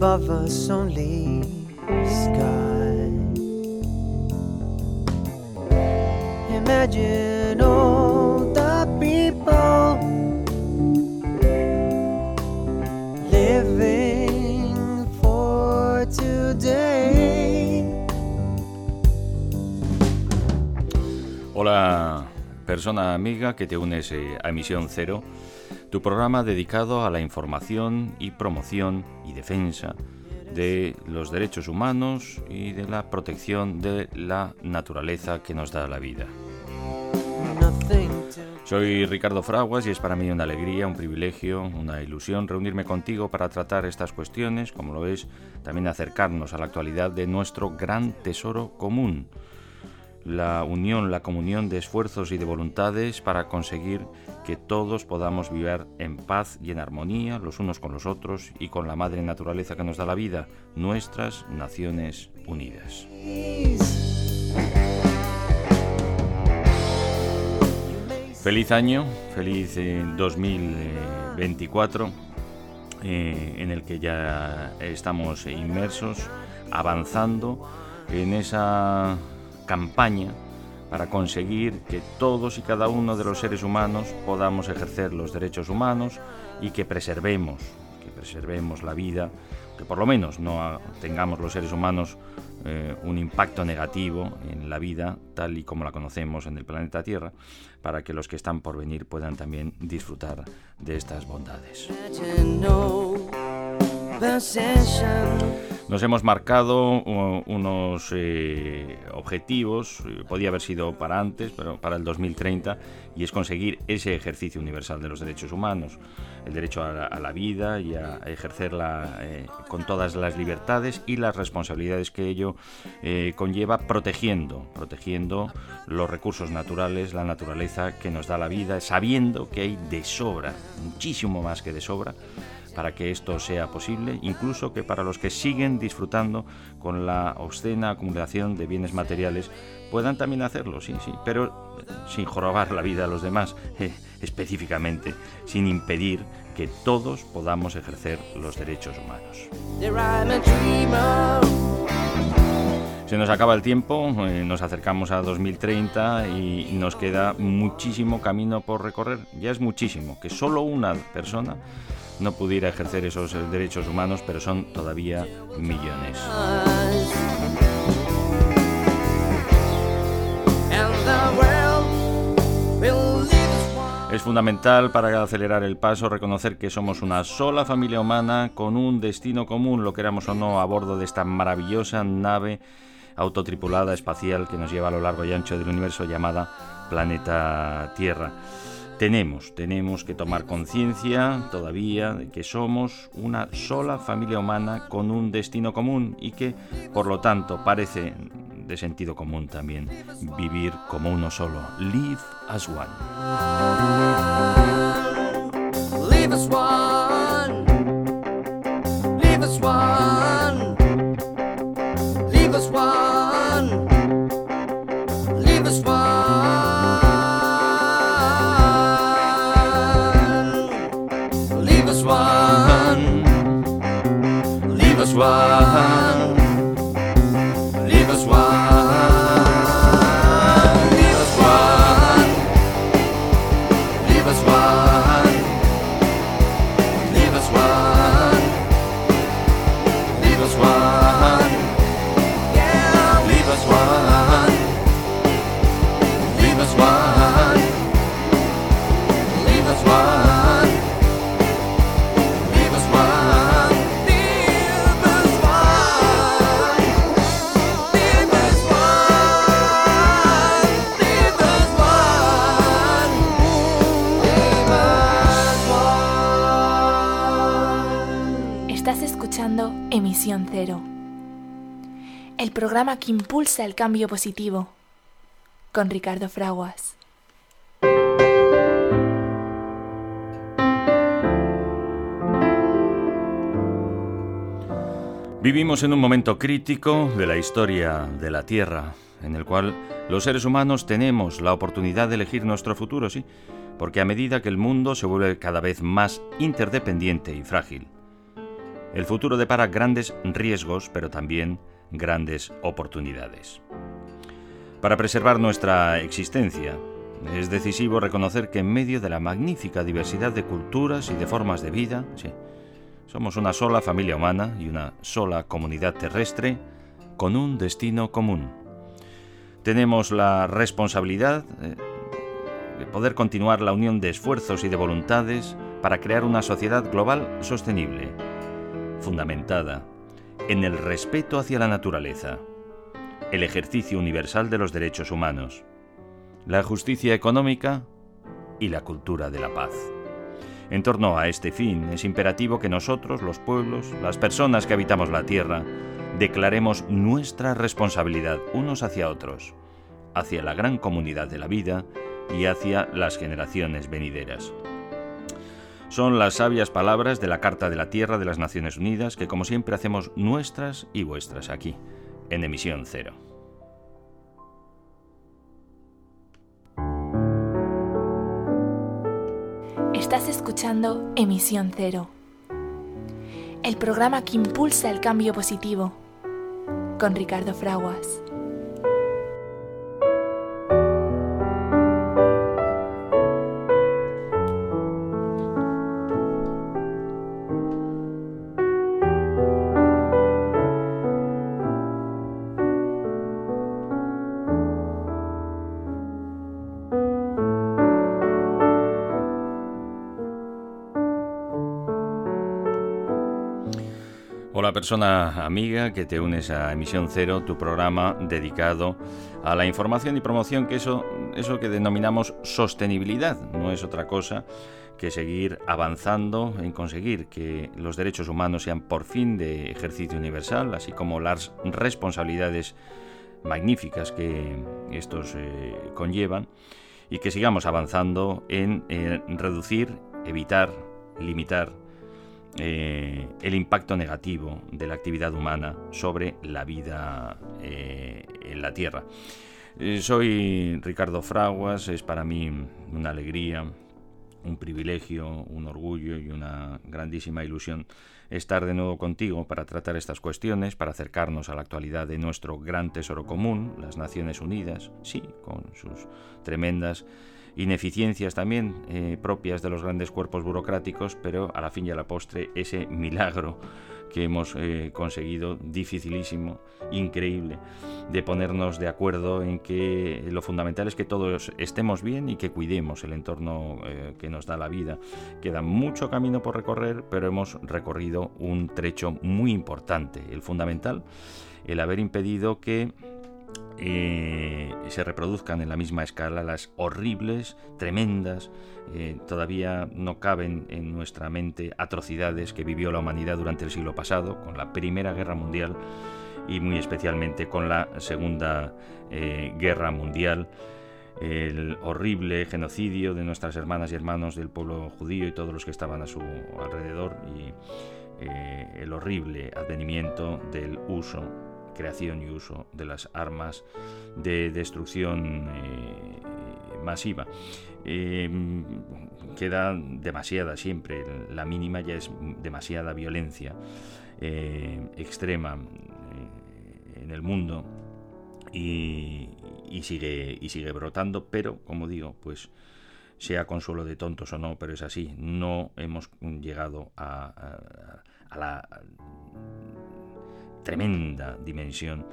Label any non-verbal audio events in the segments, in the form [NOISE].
Above us only sky. Imagine all the people living for today. Hola, persona amiga que te unes eh, a Emisión Cero, tu programa dedicado a la información y promoción defensa de los derechos humanos y de la protección de la naturaleza que nos da la vida. Soy Ricardo Fraguas y es para mí una alegría, un privilegio, una ilusión reunirme contigo para tratar estas cuestiones, como lo es también acercarnos a la actualidad de nuestro gran tesoro común, la unión, la comunión de esfuerzos y de voluntades para conseguir que todos podamos vivir en paz y en armonía los unos con los otros y con la madre naturaleza que nos da la vida, nuestras Naciones Unidas. Feliz año, feliz eh, 2024, eh, en el que ya estamos inmersos, avanzando en esa campaña para conseguir que todos y cada uno de los seres humanos podamos ejercer los derechos humanos y que preservemos, que preservemos la vida, que por lo menos no tengamos los seres humanos eh, un impacto negativo en la vida tal y como la conocemos en el planeta Tierra, para que los que están por venir puedan también disfrutar de estas bondades. Nos hemos marcado unos eh, objetivos, eh, podía haber sido para antes, pero para el 2030, y es conseguir ese ejercicio universal de los derechos humanos, el derecho a la, vida y a ejercerla eh, con todas las libertades y las responsabilidades que ello conlleva, protegiendo, protegiendo los recursos naturales, la naturaleza que nos da la vida, sabiendo que hay de sobra, muchísimo más que de sobra, para que esto sea posible, incluso que para los que siguen disfrutando con la obscena acumulación de bienes materiales puedan también hacerlo, sí, sí, pero eh, sin jorobar la vida a los demás, [LAUGHS] eh, específicamente, sin impedir que todos podamos ejercer los derechos humanos. Se nos acaba el tiempo, eh, nos acercamos a 2030 y nos queda muchísimo camino por recorrer. Ya es muchísimo, que solo una persona no pudiera ejercer esos eh, derechos humanos, pero son todavía millones. Es fundamental para acelerar el paso reconocer que somos una sola familia humana con un destino común, lo queramos o no, a bordo de esta maravillosa nave autotripulada espacial que nos lleva a lo largo y ancho del universo llamada Planeta Tierra. Tenemos, tenemos que tomar conciencia todavía de que somos una sola familia humana con un destino común y que, por lo tanto, parece de sentido común también vivir como uno solo. Live as one. Leave us one. Leave us one. Swaha programa que impulsa el cambio positivo, con Ricardo Fraguas. Vivimos en un momento crítico de la historia de la Tierra, en el cual los seres humanos tenemos la oportunidad de elegir nuestro futuro, sí, porque a medida que el mundo se vuelve cada vez más interdependiente y frágil, el futuro depara grandes riesgos, pero también grandes oportunidades. Para preservar nuestra existencia, es decisivo reconocer que en medio de la magnífica diversidad de culturas y de formas de vida, somos una sola familia humana y una sola comunidad terrestre con un destino común. Tenemos la responsabilidad eh, de poder continuar la unión de esfuerzos y de voluntades para crear una sociedad global sostenible fundamentada en el respeto hacia la naturaleza, el ejercicio universal de los derechos humanos, la justicia económica y la cultura de la paz. En torno a este fin es imperativo que nosotros, los pueblos, las personas que habitamos la Tierra, declaremos nuestra responsabilidad unos hacia otros, hacia la gran comunidad de la vida y hacia las generaciones venideras. Son las sabias palabras de la Carta de la Tierra de las Naciones Unidas que como siempre hacemos nuestras y vuestras aquí, en emisión cero. Estás escuchando Emisión Cero, el programa que impulsa el cambio positivo, con Ricardo Fraguas. Persona amiga que te unes a Emisión Cero, tu programa dedicado a la información y promoción, que eso, eso que denominamos sostenibilidad, no es otra cosa que seguir avanzando en conseguir que los derechos humanos sean por fin de ejercicio universal, así como las responsabilidades magníficas que estos eh, conllevan, y que sigamos avanzando en reducir, evitar, limitar eh, el impacto negativo de la actividad humana sobre la vida eh, en la Tierra. Eh, soy Ricardo Fraguas, es para mí una alegría, un privilegio, un orgullo y una grandísima ilusión estar de nuevo contigo para tratar estas cuestiones, para acercarnos a la actualidad de nuestro gran tesoro común, las Naciones Unidas, sí, con sus tremendas ineficiencias también eh, propias de los grandes cuerpos burocráticos, pero a la fin y a la postre ese milagro que hemos eh, conseguido, dificilísimo, increíble, de ponernos de acuerdo en que lo fundamental es que todos estemos bien y que cuidemos el entorno eh, que nos da la vida. Queda mucho camino por recorrer, pero hemos recorrido un trecho muy importante. El fundamental, el haber impedido que eh, se reproduzcan en la misma escala las horribles, tremendas, eh, todavía no caben en nuestra mente atrocidades que vivió la humanidad durante el siglo pasado, con la Primera Guerra Mundial y muy especialmente con la Segunda eh, Guerra Mundial, el horrible genocidio de nuestras hermanas y hermanos del pueblo judío y todos los que estaban a su alrededor y el horrible advenimiento del uso creación y uso de las armas de destrucción eh, masiva. Em, queda demasiada siempre, la mínima ya es demasiada violencia eh, extrema eh, en el mundo y, sigue, y sigue brotando, pero como digo, pues sea consuelo de tontos o no, pero es así, no hemos llegado a la tremenda dimensión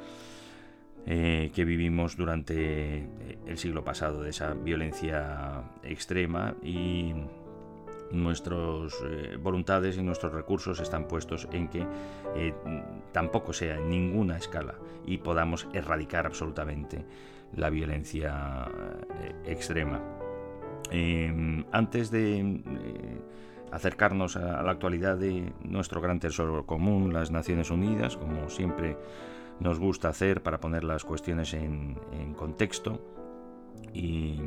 eh, que vivimos durante eh, el siglo pasado, de esa violencia extrema y nuestras eh, voluntades y nuestros recursos están puestos en que tampoco sea en ninguna escala y podamos erradicar absolutamente la violencia extrema. antes de acercarnos a la actualidad de nuestro gran tesoro común, las Naciones Unidas, como siempre nos gusta hacer para poner las cuestiones en, contexto y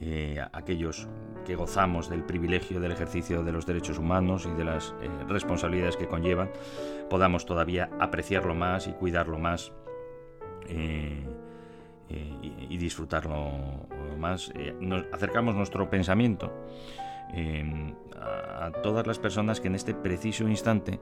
eh, aquellos que gozamos del privilegio del ejercicio de los derechos humanos y de las eh, responsabilidades que conllevan, podamos todavía apreciarlo más y cuidarlo más eh, y, disfrutarlo más. nos acercamos nuestro pensamiento a todas las personas que en este preciso instante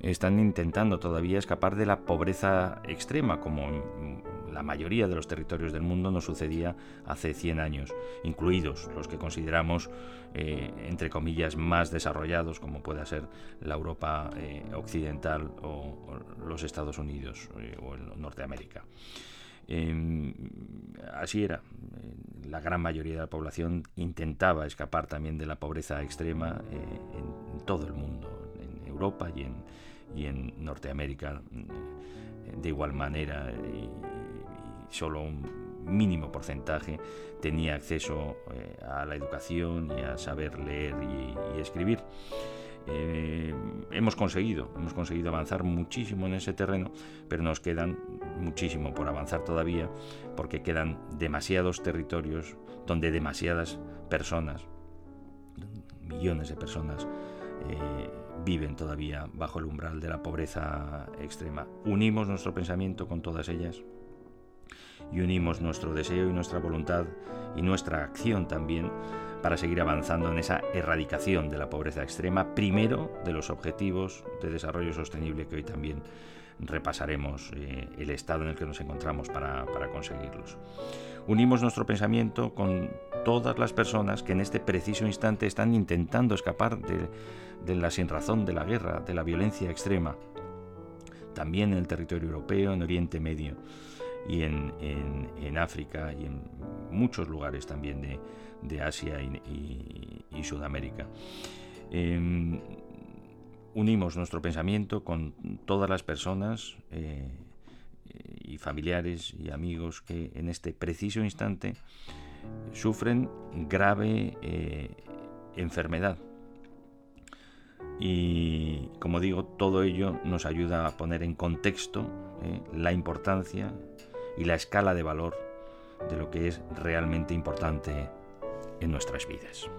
están intentando todavía escapar de la pobreza extrema, como en la mayoría de los territorios del mundo nos sucedía hace 100 años, incluidos los que consideramos, eh, entre comillas, más desarrollados, como pueda ser la Europa eh, occidental o, los Estados Unidos eh, o el Norteamérica. Em, así era. La gran mayoría de la población intentaba escapar también de la pobreza extrema en todo el mundo, en Europa y en, y en Norteamérica mm, de igual manera solo un mínimo porcentaje tenía acceso eh, a la educación y a saber leer y, escribir. Eh, hemos conseguido, hemos conseguido avanzar muchísimo en ese terreno, pero nos quedan muchísimo por avanzar todavía, porque quedan demasiados territorios donde demasiadas personas, millones de personas, eh, viven todavía bajo el umbral de la pobreza extrema. Unimos nuestro pensamiento con todas ellas y unimos nuestro deseo y nuestra voluntad y nuestra acción también para seguir avanzando en esa erradicación de la pobreza extrema, primero de los objetivos de desarrollo sostenible que hoy también repasaremos eh, el estado en el que nos encontramos para, para conseguirlos. Unimos nuestro pensamiento con todas las personas que en este preciso instante están intentando escapar de, la sinrazón de la guerra, de la violencia extrema, también en el territorio europeo, en Oriente Medio y en, África y en muchos lugares también de, Asia y, Sudamérica. Em, unimos nuestro pensamiento con todas las personas eh, y familiares y amigos que en este preciso instante sufren grave eh, enfermedad y como digo, todo ello nos ayuda a poner en contexto eh, la importancia y la escala de valor de lo que es realmente importante en nuestras vidas.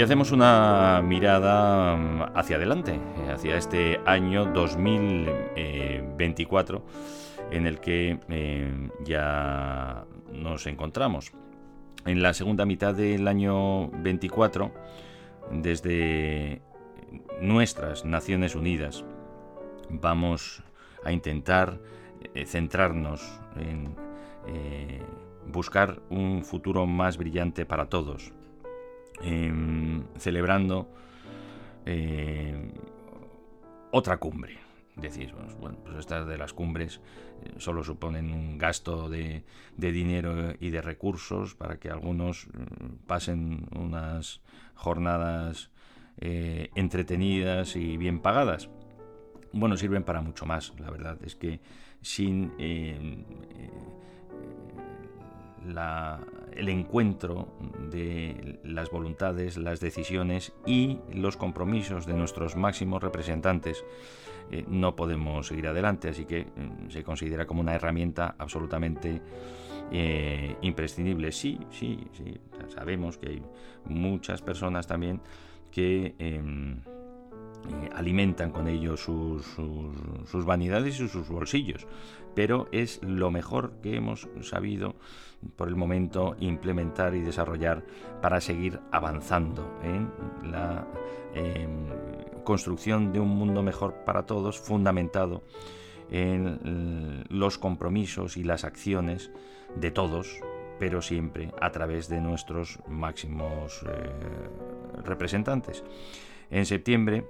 Y hacemos una mirada mm, hacia adelante, eh, hacia este año 2024 en el que eh, ya nos encontramos. En la segunda mitad del año 24, desde nuestras Naciones Unidas, vamos a intentar eh, centrarnos en buscar un futuro más brillante para todos Em, celebrando eh, otra cumbre. Decís, bueno, pues estas de las cumbres eh, solo suponen un gasto de, dinero y de recursos para que algunos mm, pasen unas jornadas eh, entretenidas y bien pagadas. Bueno, sirven para mucho más, la verdad. Es que sin el encuentro de las voluntades, las decisiones y los compromisos de nuestros máximos representantes. Eh, no podemos seguir adelante, así que mm, se considera como una herramienta absolutamente eh, imprescindible. Sí, sí, sí, sabemos que hay muchas personas también que... Eh, alimentan con ello sus, sus, vanidades y sus bolsillos, pero es lo mejor que hemos sabido por el momento implementar y desarrollar para seguir avanzando en la em, construcción de un mundo mejor para todos, fundamentado en los compromisos y las acciones de todos, pero siempre a través de nuestros máximos eh, representantes. En septiembre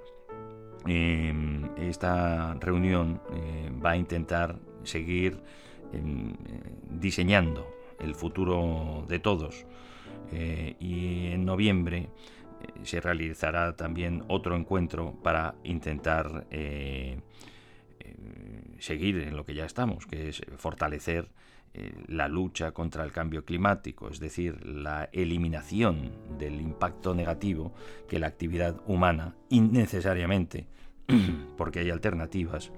Em, esta reunión eh, va a intentar seguir em, diseñando el futuro de todos. y en noviembre se realizará también otro encuentro para intentar seguir en lo que ya estamos, que es fortalecer eh, la lucha contra el cambio climático, es decir, la eliminación del impacto negativo que la actividad humana, innecesariamente, [CLEARS THROAT] porque hay alternativas,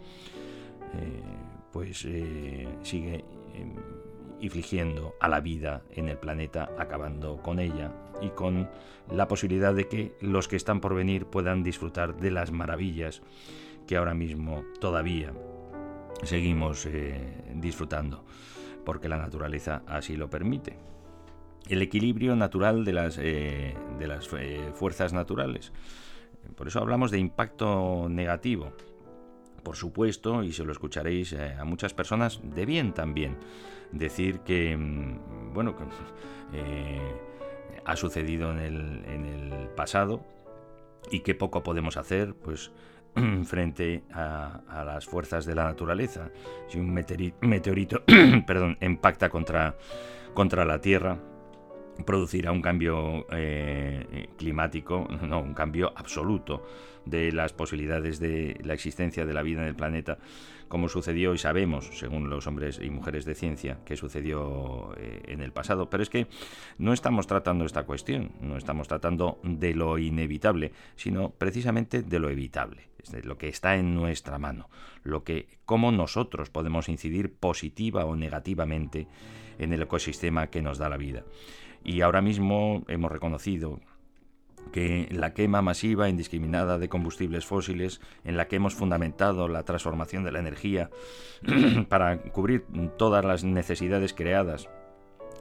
eh, pues eh, sigue infligiendo a la vida en el planeta, acabando con ella y con la posibilidad de que los que están por venir puedan disfrutar de las maravillas que ahora mismo todavía seguimos disfrutando porque la naturaleza así lo permite. El equilibrio natural de las, eh, de las eh, fuerzas naturales. Por eso hablamos de impacto negativo. Por supuesto, y se lo escucharéis eh, a muchas personas de bien también, decir que, mm, bueno, que, ha sucedido en el, en el pasado y que poco podemos hacer, pues [CLEARS THROAT] frente a, las fuerzas de la naturaleza. Si un meteorito [CLEARS THROAT] perdón, impacta contra, contra la Tierra, producirá un cambio eh, climático, [LAUGHS] no, un cambio absoluto de las posibilidades de la existencia de la vida en el planeta, como sucedió y sabemos, según los hombres y mujeres de ciencia, que sucedió eh, en el pasado. Pero es que no estamos tratando esta cuestión, no estamos tratando de lo inevitable, sino precisamente de lo evitable de lo que está en nuestra mano, lo que cómo nosotros podemos incidir positiva o negativamente en el ecosistema que nos da la vida. Y ahora mismo hemos reconocido que la quema masiva indiscriminada de combustibles fósiles, en la que hemos fundamentado la transformación de la energía [CLEARS THROAT] para cubrir todas las necesidades creadas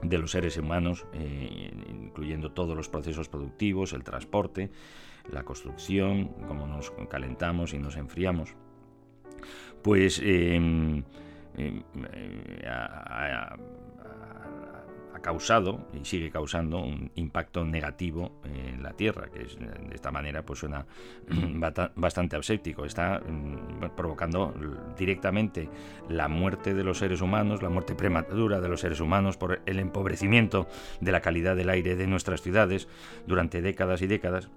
de los seres humanos, eh, incluyendo todos los procesos productivos, el transporte, la construcción, cómo nos calentamos y nos enfriamos, pues em, em, eh, ha, causado y sigue causando un impacto negativo en la Tierra, que es, de esta manera pues suena [CLEARS THROAT] bastante aséptico, está mm, provocando directamente la muerte de los seres humanos, la muerte prematura de los seres humanos por el empobrecimiento de la calidad del aire de nuestras ciudades durante décadas y décadas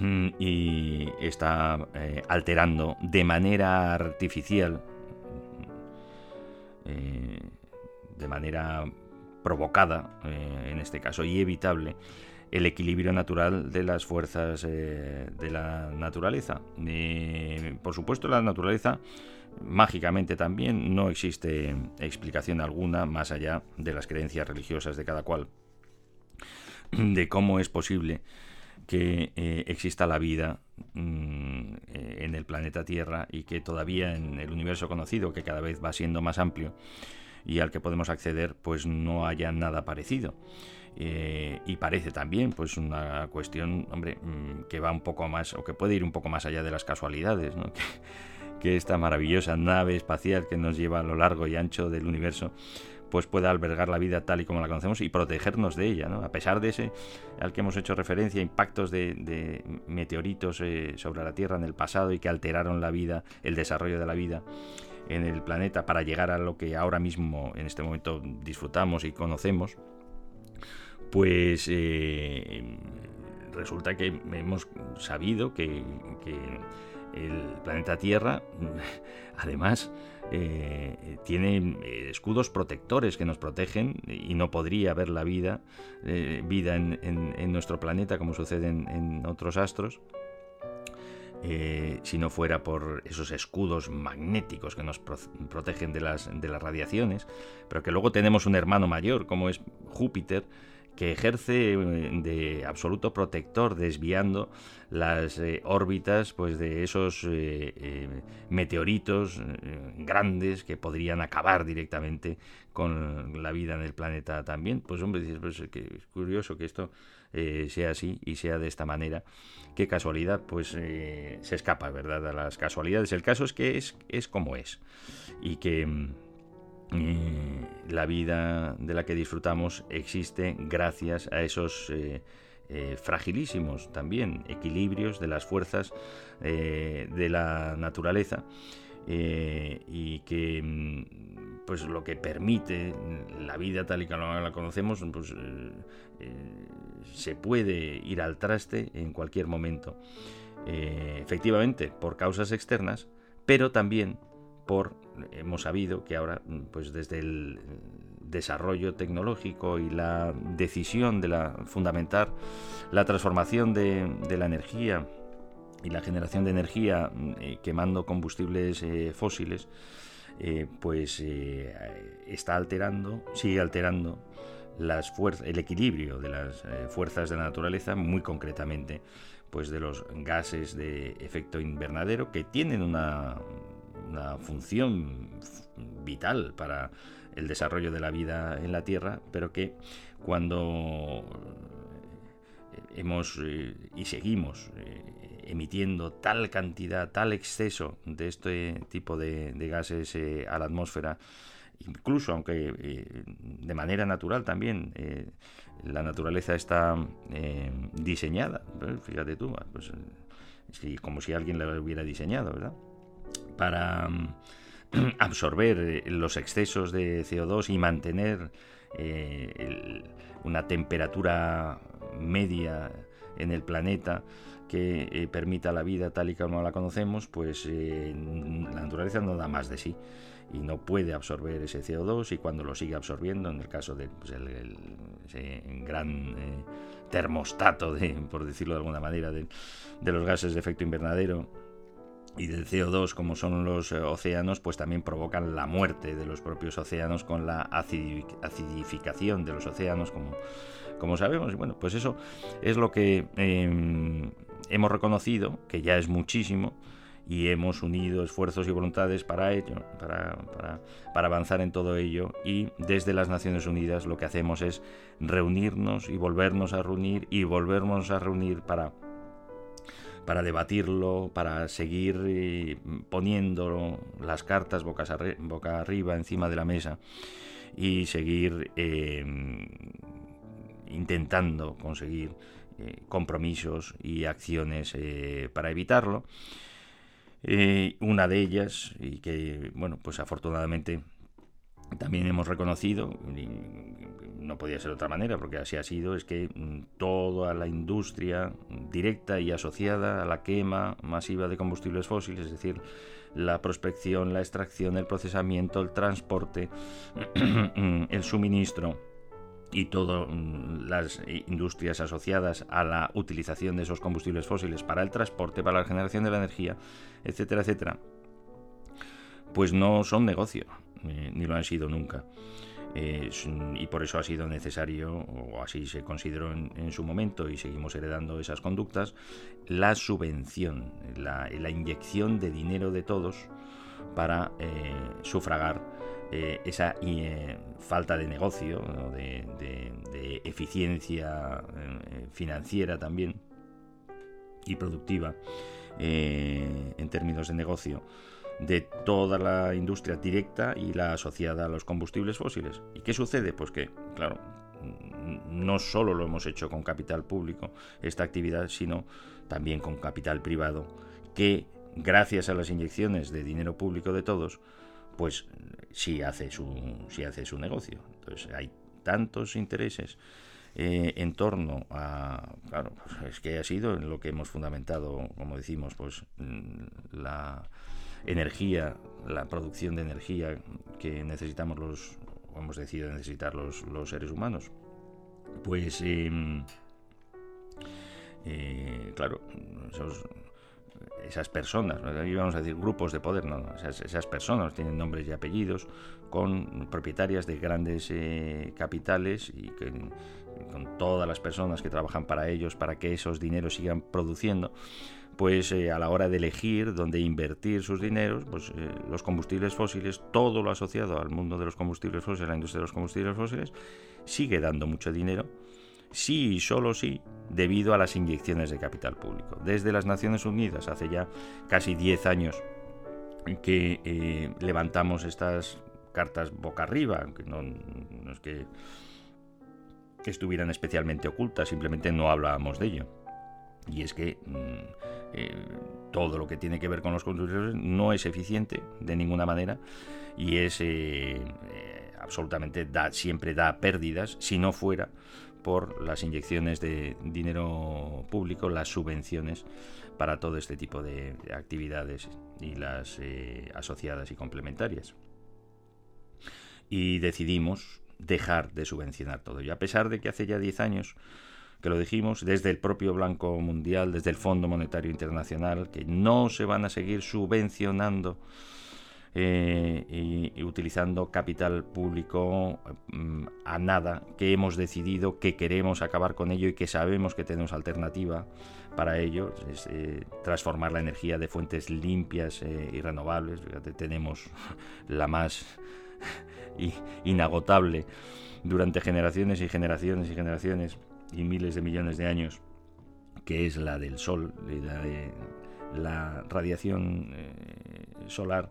Mm, y está eh, alterando de manera artificial, eh, de manera provocada, eh, en este caso, y evitable, el equilibrio natural de las fuerzas de la naturaleza. por supuesto, la naturaleza, mágicamente también, no existe explicación alguna más allá de las creencias religiosas de cada cual, de cómo es posible que eh, exista la vida mm, eh, en el planeta Tierra y que todavía en el universo conocido, que cada vez va siendo más amplio y al que podemos acceder, pues no haya nada parecido. Eh, y parece también pues una cuestión hombre mm, que va un poco más o que puede ir un poco más allá de las casualidades [LAUGHS] que, esta maravillosa nave espacial que nos lleva a lo largo y ancho del universo pues pueda albergar la vida tal y como la conocemos y protegernos de ella. A pesar de ese al que hemos hecho referencia, impactos de, meteoritos eh, sobre la Tierra en el pasado y que alteraron la vida, el desarrollo de la vida en el planeta para llegar a lo que ahora mismo en este momento disfrutamos y conocemos, pues eh, resulta que hemos sabido que, el planeta Tierra, [LAUGHS] además, eh, tiene eh, escudos protectores que nos protegen y no podría haber la vida, vida en, nuestro planeta como sucede en, otros astros. Si no fuera por esos escudos magnéticos que nos protegen de las, de las radiaciones, pero que luego tenemos un hermano mayor como es Júpiter, que ejerce eh, de absoluto protector, desviando las eh, órbitas pues, de esos eh, meteoritos grandes que podrían acabar directamente con la vida en el planeta también. Pues hombre, pues, que es curioso que esto sea así y sea de esta manera. Qué casualidad, pues se escapa, ¿verdad?, a las casualidades. El caso es que es, es como es y que mm, la vida de la que disfrutamos existe gracias a esos eh, eh, fragilísimos también equilibrios de las fuerzas eh, de la naturaleza y que mm, pues lo que permite la vida tal y como la conocemos pues se puede ir al traste en cualquier momento. Efectivamente por causas externas pero también por hemos sabido que ahora pues desde el desarrollo tecnológico y la decisión de la fundamentar la transformación de, la energía y la generación de energía eh, quemando combustibles eh, fósiles eh, pues está alterando sigue alterando el equilibrio de las fuerzas de la naturaleza muy concretamente pues de los gases de efecto invernadero que tienen una función vital para el desarrollo de la vida en la Tierra, pero que cuando eh, hemos eh, y seguimos eh, emitiendo tal cantidad, tal exceso de este tipo de, gases a la atmósfera, incluso aunque de manera natural también la naturaleza está diseñada, fíjate tú, pues, como si alguien la hubiera diseñado, ¿verdad? para mm, [CLEARS THROAT] absorber eh, los excesos de CO2 y mantener eh, una temperatura media en el planeta que eh, permita la vida tal y como la conocemos, pues la naturaleza no da más de sí y no puede absorber ese CO2 y cuando lo sigue absorbiendo, en el caso de pues, ese gran termostato, por decirlo de alguna manera, de los gases de efecto invernadero, y del CO2 como son los eh, océanos, pues también provocan la muerte de los propios océanos con la acidificación de los océanos, como, como sabemos. Y bueno, pues eso es lo que em, hemos reconocido, que ya es muchísimo, y hemos unido esfuerzos y voluntades para ello, para, para, para, avanzar en todo ello. Y desde las Naciones Unidas lo que hacemos es reunirnos y volvernos a reunir y volvernos a reunir para para debatirlo, para seguir eh, poniendo las cartas boca, arriba encima de la mesa y seguir em, intentando conseguir eh, compromisos y acciones eh, para evitarlo. Una de ellas, y que, bueno, pues afortunadamente también hemos reconocido, no podía ser de otra manera, porque así ha sido, es que mm, toda la industria directa y asociada a la quema masiva de combustibles fósiles, es decir, la prospección, la extracción, el procesamiento, el transporte, [CLEARS THROAT] el suministro y todas mm, las industrias asociadas a la utilización de esos combustibles fósiles para el transporte, para la generación de la energía, etcétera, etcétera, pues no son negocio, eh, ni lo han sido nunca. y por eso ha sido necesario, o así se consideró en, su momento, y seguimos heredando esas conductas, la subvención, la, inyección de dinero de todos para eh, sufragar eh, esa falta de negocio, de, de, eficiencia financiera también y productiva en términos de negocio de toda la industria directa y la asociada a los combustibles fósiles. ¿Y qué sucede? Pues que, claro, no solo lo hemos hecho con capital público, esta actividad, sino también con capital privado, que gracias a las inyecciones de dinero público de todos, pues sí hace su, sí hace su negocio. Entonces hay tantos intereses eh, en torno a, claro, pues es que ha sido en lo que hemos fundamentado, como decimos, pues la energía, la producción de energía que necesitamos los, hemos decidido necesitar los, los seres humanos. Pues, em, eh, claro, esas personas, aquí vamos a decir grupos de poder, no, esas, personas tienen nombres y apellidos con propietarias de grandes eh, capitales y con todas las personas que trabajan para ellos, para que esos dineros sigan produciendo, pues eh, a la hora de elegir dónde invertir sus dineros, pues eh, los combustibles fósiles, todo lo asociado al mundo de los combustibles fósiles, a la industria de los combustibles fósiles, sigue dando mucho dinero, sí y solo sí, debido a las inyecciones de capital público. Desde las Naciones Unidas, hace ya casi 10 años que eh, levantamos estas cartas boca arriba, aunque no, es que, estuvieran especialmente ocultas, simplemente no hablábamos de ello. Y es que mm, todo lo que tiene que ver con los combustibles no es eficiente de ninguna manera y es absolutamente da, siempre da pérdidas si no fuera por las inyecciones de dinero público, las subvenciones para todo este tipo de, actividades y las eh, asociadas y complementarias. Y decidimos dejar de subvencionar todo. Y a pesar de que hace ya 10 años que lo dijimos, desde el propio Blanco Mundial, desde el Fondo Monetario Internacional, que no se van a seguir subvencionando eh, y, utilizando capital público mm, a nada, que hemos decidido que queremos acabar con ello y que sabemos que tenemos alternativa para ello, eh, transformar la energía de fuentes limpias eh, y renovables. tenemos [LAUGHS] la más [LAUGHS] inagotable durante generaciones y generaciones y generaciones y miles de millones de años, que es la del sol, la de la radiación solar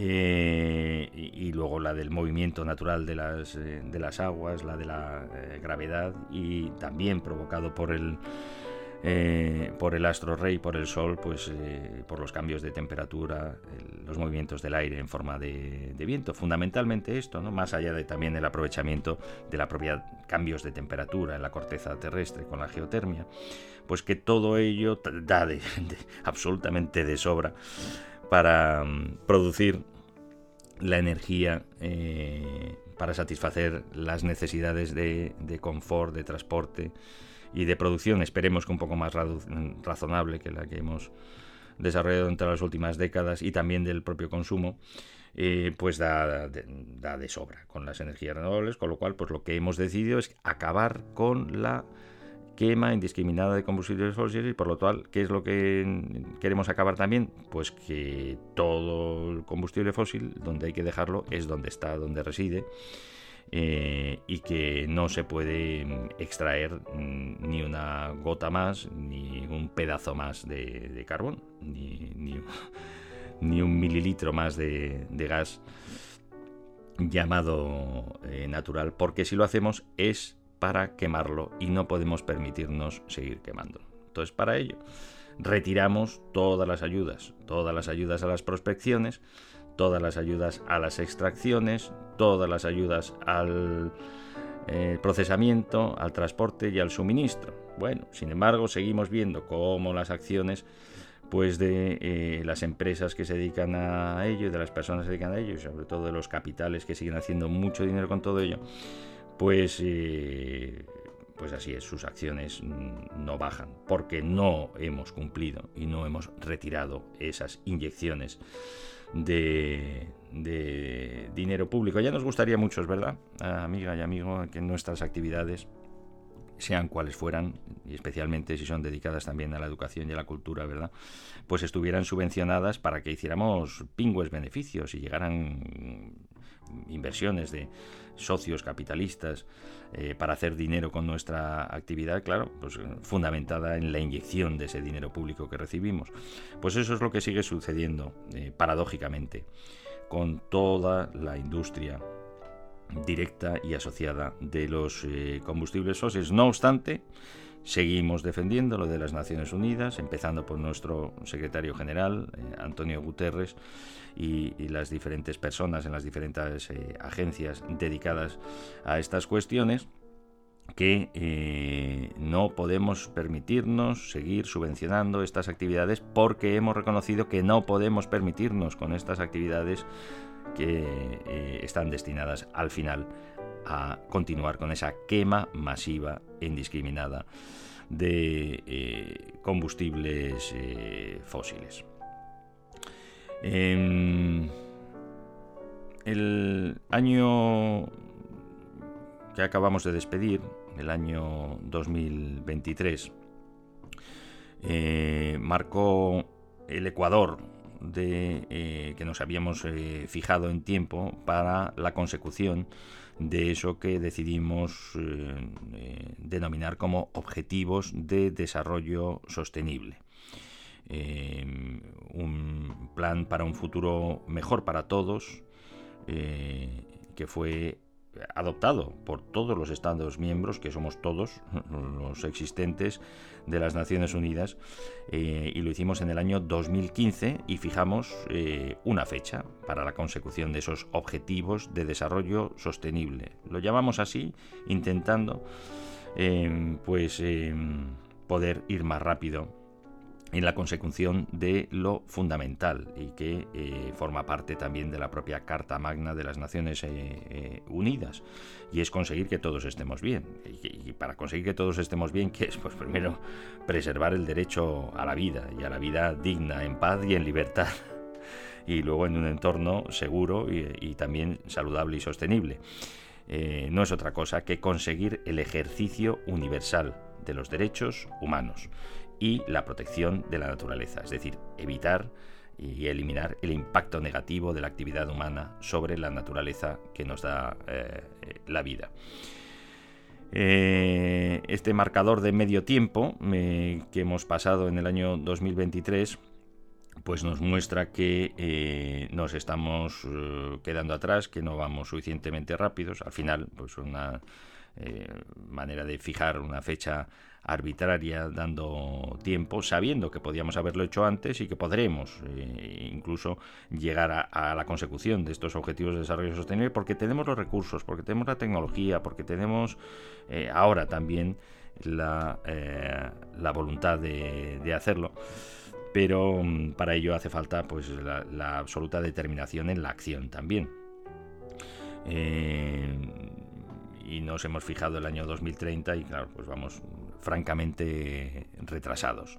eh, y, luego la del movimiento natural de las, eh, de las aguas, la de la eh, gravedad y también provocado por el, por el astro rey, por el sol, pues por los cambios de temperatura, los movimientos del aire en forma de, viento. Fundamentalmente esto, ¿no? más allá de también el aprovechamiento de la propia cambios de temperatura en la corteza terrestre con la geotermia, pues que todo ello da [LAUGHS] absolutamente de sobra para mm, producir la energía eh, para satisfacer las necesidades de, confort, de transporte y de producción, esperemos que un poco más razonable que la que hemos desarrollado entre las últimas décadas y también del propio consumo, eh, pues da de, da de sobra con las energías renovables, con lo cual pues lo que hemos decidido es acabar con la quema indiscriminada de combustibles fósiles y por lo tal, ¿qué es lo que queremos acabar también? Pues que todo el combustible fósil, donde hay que dejarlo, es donde está, donde reside. Eh, y que no se puede extraer mm, ni una gota más, ni un pedazo más de, carbón, ni, ni, un [LAUGHS] mililitro más de, gas llamado eh, natural, porque si lo hacemos es para quemarlo y no podemos permitirnos seguir quemándolo. Entonces, para ello, retiramos todas las ayudas, todas las ayudas a las prospecciones, todas las ayudas a las extracciones, todas las ayudas al eh, procesamiento, al transporte y al suministro. Bueno, sin embargo, seguimos viendo cómo las acciones pues de eh, las empresas que se dedican a ello, de las personas que se dedican a ello, y sobre todo de los capitales que siguen haciendo mucho dinero con todo ello, pues, eh, pues así es, sus acciones no bajan, porque no hemos cumplido y no hemos retirado esas inyecciones de, dinero público. Ya nos gustaría mucho, ¿verdad, amiga y amigo, que nuestras actividades sean cuales fueran, y especialmente si son dedicadas también a la educación y a la cultura, ¿verdad? Pues estuvieran subvencionadas para que hiciéramos pingües beneficios y llegaran inversiones de socios capitalistas eh, para hacer dinero con nuestra actividad, claro, pues fundamentada en la inyección de ese dinero público que recibimos. Pues eso es lo que sigue sucediendo, eh, paradójicamente, con toda la industria directa y asociada de los eh, combustibles fósiles. No obstante, seguimos defendiendo lo de las Naciones Unidas, empezando por nuestro secretario general, Antonio Guterres, y, las diferentes personas en las diferentes eh, agencias dedicadas a estas cuestiones que eh, no podemos permitirnos seguir subvencionando estas actividades porque hemos reconocido que no podemos permitirnos con estas actividades que eh, están destinadas al final a continuar con esa quema masiva e indiscriminada de combustibles fósiles. En el año que acabamos de despedir, el año 2023, eh, marcó el Ecuador de, eh, que nos habíamos eh, fijado en tiempo para la consecución de eso que decidimos denominar como objetivos de desarrollo sostenible. Em, un plan para un futuro mejor para todos, eh, que fue adoptado por todos los Estados miembros, que somos todos [LAUGHS] los existentes de las Naciones Unidas, eh, y lo hicimos en el año 2015 y fijamos eh, una fecha para la consecución de esos objetivos de desarrollo sostenible. Lo llamamos así, intentando pues poder ir más rápido en la consecución de lo fundamental y que eh, forma parte también de la propia Carta Magna de las Naciones eh, eh, Unidas. Y es conseguir que todos estemos bien. Y, para conseguir que todos estemos bien que es pues primero preservar el derecho a la vida y a la vida digna en paz y en libertad. [LAUGHS] Y luego en un entorno seguro y, también saludable y sostenible. No es otra cosa que conseguir el ejercicio universal de los derechos humanos y la protección de la naturaleza, es decir, evitar y eliminar el impacto negativo de la actividad humana sobre la naturaleza que nos da eh, la vida. Eh, este marcador de medio tiempo que hemos pasado en el año 2023 pues nos muestra que eh, nos estamos quedando atrás, que no vamos suficientemente rápidos. Al final, pues una manera de fijar una fecha arbitraria dando tiempo, sabiendo que podíamos haberlo hecho antes y que podremos eh, incluso llegar a, la consecución de estos objetivos de desarrollo sostenible porque tenemos los recursos, porque tenemos la tecnología, porque tenemos eh, ahora también la, eh, la voluntad de, hacerlo. Pero mm, para ello hace falta pues la, absoluta determinación en la acción también y nos hemos fijado el año 2030 y claro, pues vamos francamente retrasados.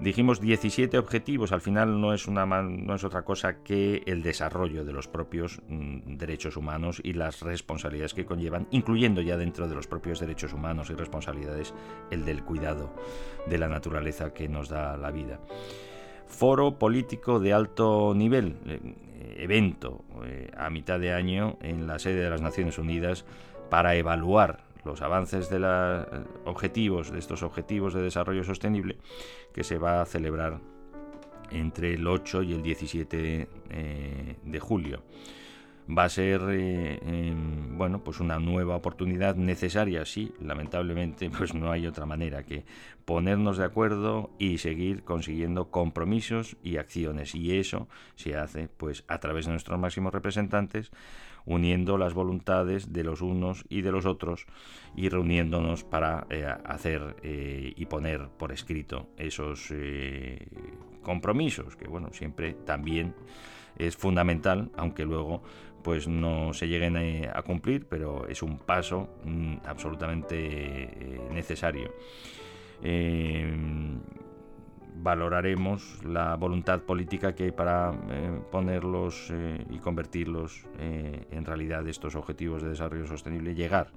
Dijimos 17 objetivos, al final no es, una, no es otra cosa que el desarrollo de los propios mm, derechos humanos y las responsabilidades que conllevan, incluyendo ya dentro de los propios derechos humanos y responsabilidades el del cuidado de la naturaleza que nos da la vida. Foro político de alto nivel, eh, evento eh, a mitad de año en la sede de las Naciones Unidas para evaluar los avances de los objetivos, de estos objetivos de desarrollo sostenible, que se va a celebrar entre el 8 y el 17 eh, de julio. Va a ser eh, em, bueno, pues una nueva oportunidad necesaria, sí, lamentablemente, [LAUGHS] pues no hay otra manera que ponernos de acuerdo y seguir consiguiendo compromisos y acciones. Y eso se hace pues a través de nuestros máximos representantes uniendo las voluntades de los unos y de los otros y reuniéndonos para eh, hacer eh, y poner por escrito esos eh, compromisos, que bueno, siempre también es fundamental, aunque luego pues no se lleguen a, cumplir, pero es un paso mm, absolutamente necesario valoraremos la voluntad política que hay para eh, ponerlos eh, y convertirlos eh, en realidad estos objetivos de desarrollo sostenible, llegar,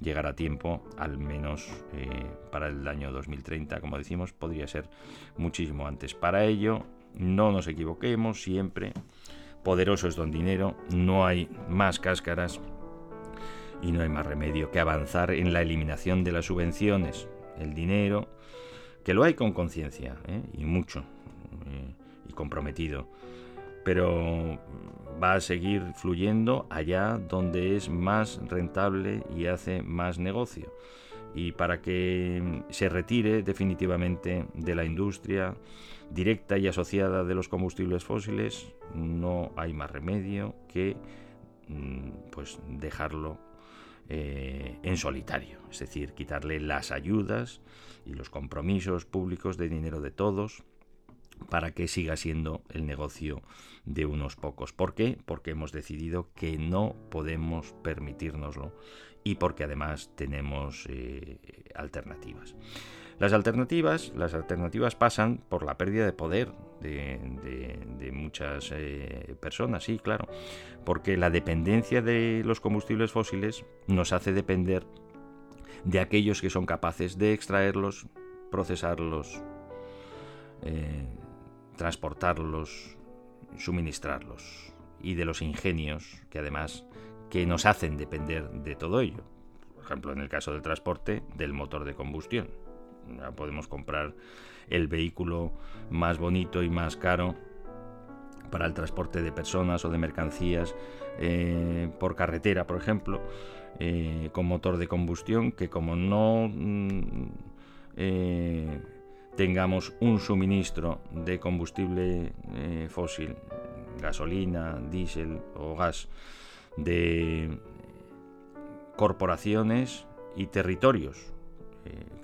llegar a tiempo, al menos para el año 2030, como decimos, podría ser muchísimo antes. Para ello, no nos equivoquemos, siempre poderoso es don dinero, no hay más cáscaras y no hay más remedio que avanzar en la eliminación de las subvenciones. El dinero que lo hay con conciencia ¿eh? y mucho eh, y comprometido, pero va a seguir fluyendo allá donde es más rentable y hace más negocio. Y para que se retire definitivamente de la industria directa y asociada de los combustibles fósiles, no hay más remedio que mm, pues dejarlo eh, en solitario, es decir, quitarle las ayudas y los compromisos públicos de dinero de todos para que siga siendo el negocio de unos pocos. ¿Por qué? Porque hemos decidido que no podemos permitírnoslo y porque además tenemos eh, alternativas. Las alternativas, las alternativas pasan por la pérdida de poder de, muchas eh, personas, sí, claro, porque la dependencia de los combustibles fósiles nos hace depender de aquellos que son capaces de extraerlos, procesarlos, eh, transportarlos, suministrarlos y de los ingenios que además que nos hacen depender de todo ello. Por ejemplo, en el caso del transporte, del motor de combustión. podemos comprar el vehículo más bonito y más caro para el transporte de personas o de mercancías eh, por carretera, por ejemplo, eh, con motor de combustión, que como no mm, eh, tengamos un suministro de combustible fósil, gasolina, diésel o gas, de corporaciones y territorios,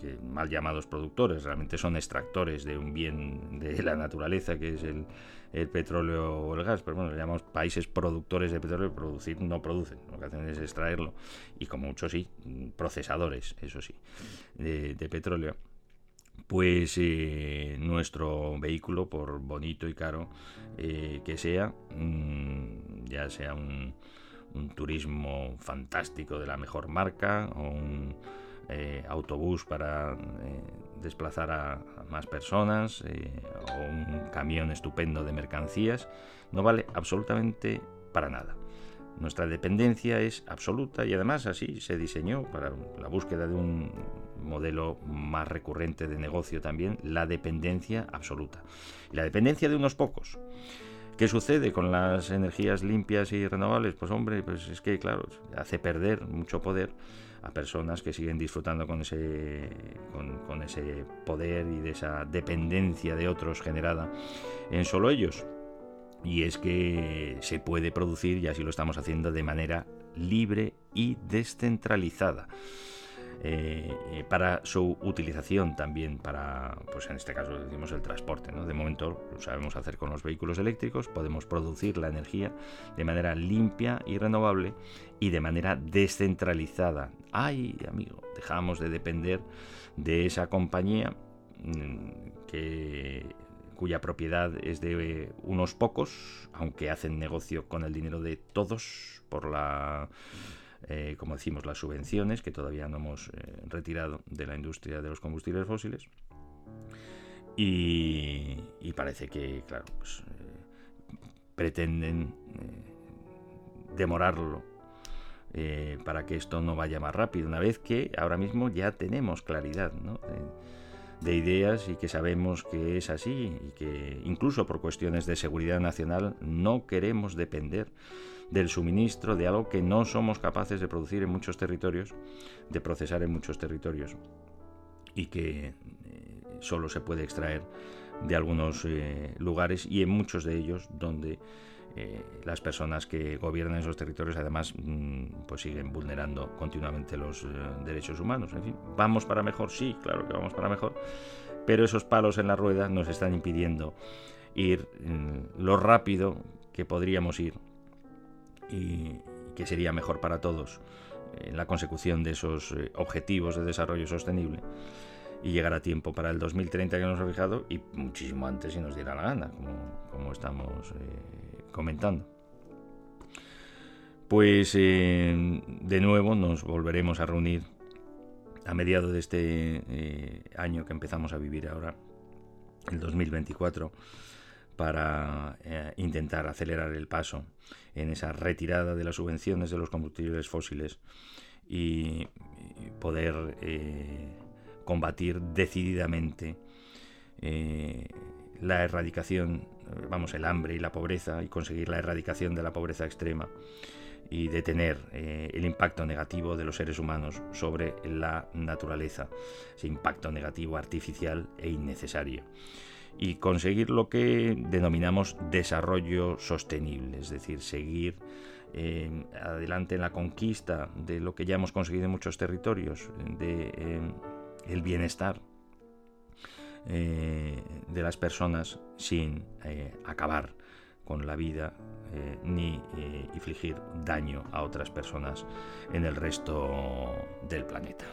que mal llamados productores, realmente son extractores de un bien de la naturaleza que es el, el petróleo o el gas, pero bueno, le llamamos países productores de petróleo, producir no producen, lo que hacen es extraerlo, y como muchos sí, procesadores, eso sí, de, petróleo. Pues eh, nuestro vehículo, por bonito y caro eh, que sea, mm, ya sea un, un turismo fantástico de la mejor marca o un eh, autobús para eh, desplazar a, más personas eh, o un camión estupendo de mercancías, no vale absolutamente para nada. Nuestra dependencia es absoluta y además así se diseñó para la búsqueda de un modelo más recurrente de negocio también, la dependencia absoluta. La dependencia de unos pocos. ¿Qué sucede con las energías limpias y renovables? Pues hombre, pues es que claro, hace perder mucho poder a personas que siguen disfrutando con ese, con, ese poder y de esa dependencia de otros generada en solo ellos. Y es que se puede producir, y así lo estamos haciendo, de manera libre y descentralizada. Eh, eh, para su utilización también para, pues en este caso decimos el transporte. ¿no? De momento lo sabemos hacer con los vehículos eléctricos, podemos producir la energía de manera limpia y renovable y de manera descentralizada. Ay, amigo, dejamos de depender de esa compañía mm, que cuya propiedad es de unos pocos, aunque hacen negocio con el dinero de todos por la eh, como decimos, las subvenciones que todavía no hemos eh, retirado de la industria de los combustibles fósiles. Y, parece que, claro, pues, eh, pretenden demorarlo para que esto no vaya más rápido, una vez que ahora mismo ya tenemos claridad de, ideas y que sabemos que es así y que incluso por cuestiones de seguridad nacional no queremos depender del suministro de algo que no somos capaces de producir en muchos territorios, de procesar en muchos territorios y que eh, solo se puede extraer de algunos eh, lugares y en muchos de ellos donde eh, las personas que gobiernan esos territorios además mm, pues siguen vulnerando continuamente los derechos humanos. En fin, ¿vamos para mejor? Sí, claro que vamos para mejor, pero esos palos en la rueda nos están impidiendo ir mm, lo rápido que podríamos ir y que sería mejor para todos en la consecución de esos eh, objetivos de desarrollo sostenible y llegar a tiempo para el 2030 que nos ha fijado y muchísimo antes si nos diera la gana, como, estamos eh, comentando. Pues eh, de nuevo nos volveremos a reunir a mediados de este año que empezamos a vivir ahora, el 2024 para eh, intentar acelerar el paso en esa retirada de las subvenciones de los combustibles fósiles y, poder eh, combatir decididamente eh, la erradicación, vamos, el hambre y la pobreza y conseguir la erradicación de la pobreza extrema y detener el impacto negativo de los seres humanos sobre la naturaleza, ese impacto negativo artificial e innecesario y conseguir lo que denominamos desarrollo sostenible, es decir, seguir eh, adelante en la conquista de lo que ya hemos conseguido en muchos territorios, de eh, el bienestar eh, de las personas sin acabar con la vida ni infligir daño a otras personas en el resto del planeta.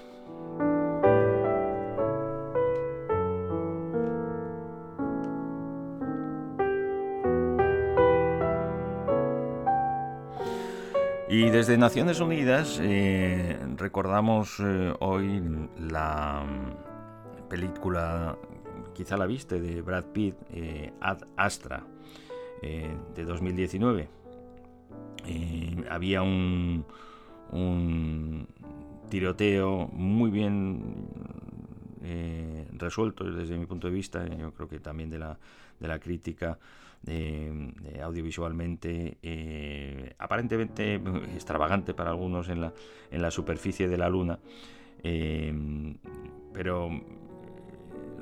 Y desde Naciones Unidas eh, recordamos eh, hoy la mm, película, quizá la viste, de Brad Pitt, eh, Ad Astra, de 2019. había un, tiroteo muy bien resuelto desde mi punto de vista, yo creo que también de la, de la crítica audiovisualmente, aparentemente [LAUGHS] extravagante para algunos en la, en la superficie de la Luna, pero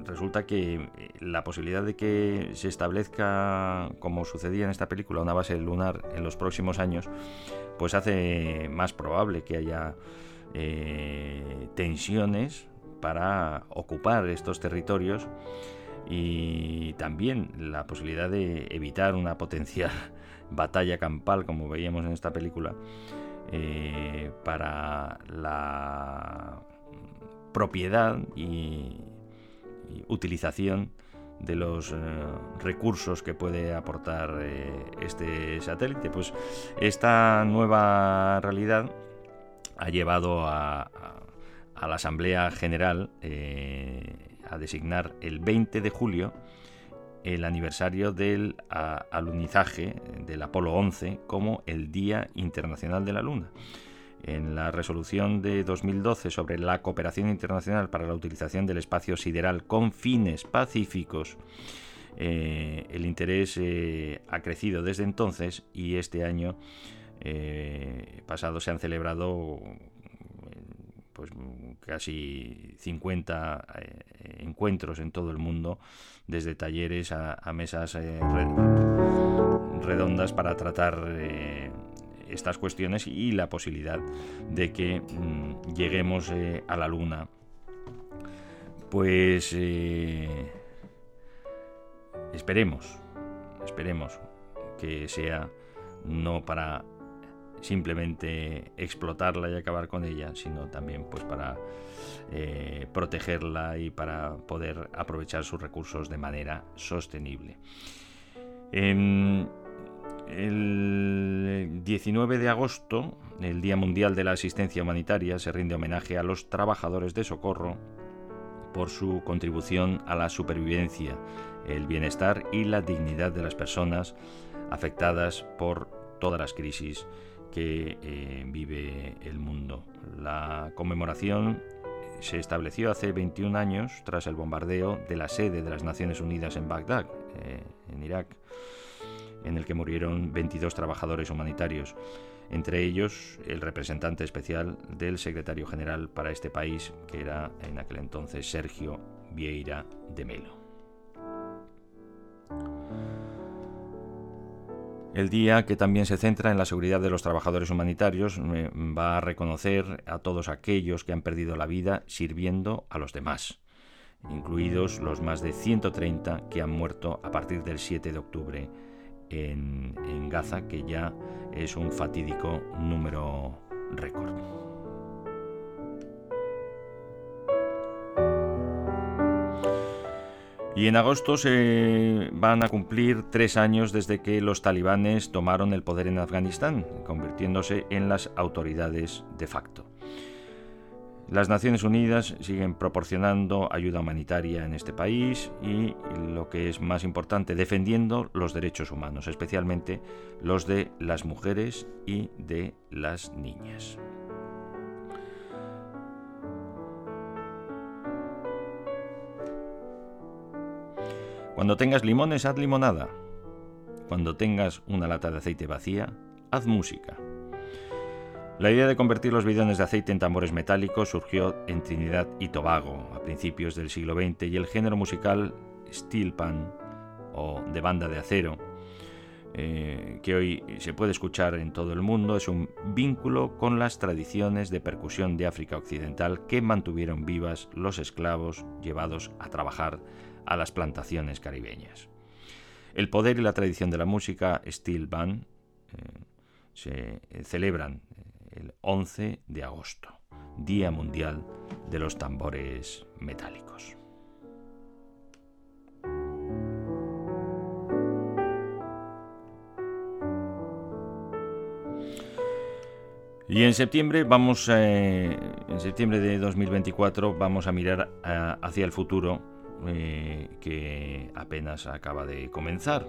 resulta que la posibilidad de que se establezca, como sucedía en esta película, una base lunar en los próximos años, pues hace más probable que haya eh, tensiones para ocupar estos territorios y también la posibilidad de evitar una potencial [LAUGHS] batalla campal como veíamos en esta película eh, para la propiedad y, utilización de los eh, recursos que puede aportar este satélite. Pues esta nueva realidad ha llevado a, la Asamblea General eh, a designar el 20 de julio el aniversario del alunizaje del Apolo 11 como el Día Internacional de la Luna. En la resolución de 2012 sobre la cooperación internacional para la utilización del espacio sideral con fines pacíficos, eh, el interés eh, ha crecido desde entonces y este año eh, pasado se han celebrado pues casi 50 eh, encuentros en todo el mundo, desde talleres a, mesas eh, redondas para tratar estas cuestiones y la posibilidad de que mm, lleguemos a la luna. Pues esperemos, esperemos que sea no para simplemente explotarla y acabar con ella, sino también pues para eh, protegerla y para poder aprovechar sus recursos de manera sostenible. el 19 de agosto, el Día Mundial de la Asistencia Humanitaria, se rinde homenaje a los trabajadores de socorro por su contribución a la supervivencia, el bienestar y la dignidad de las personas afectadas por todas las crisis que eh, vive el mundo. La conmemoración se estableció hace 21 años tras el bombardeo de la sede de las Naciones Unidas en Bagdad, eh, en Irak, en el que murieron 22 trabajadores humanitarios, entre ellos el representante especial del secretario general para este país, que era en aquel entonces Sergio Vieira de Melo. El día que también se centra en la seguridad de los trabajadores humanitarios va a reconocer a todos aquellos que han perdido la vida sirviendo a los demás, incluidos los más de 130 que han muerto a partir del 7 de octubre en, Gaza, que ya es un fatídico número récord. Y en agosto se van a cumplir tres años desde que los talibanes tomaron el poder en Afganistán, convirtiéndose en las autoridades de facto. Las Naciones Unidas siguen proporcionando ayuda humanitaria en este país y, lo que es más importante, defendiendo los derechos humanos, especialmente los de las mujeres y de las niñas. Cuando tengas limones, haz limonada. Cuando tengas una lata de aceite vacía, haz música. La idea de convertir los bidones de aceite en tambores metálicos surgió en Trinidad y Tobago a principios del siglo XX y el género musical steel pan o de banda de acero, eh, que hoy se puede escuchar en todo el mundo, es un vínculo con las tradiciones de percusión de África Occidental que mantuvieron vivas los esclavos llevados a trabajar a las plantaciones caribeñas. El poder y la tradición de la música steel band eh, se celebran eh, el 11 de agosto, Día Mundial de los Tambores Metálicos. Y en septiembre vamos, eh, en septiembre de 2024 vamos a mirar hacia el futuro eh, que apenas acaba de comenzar.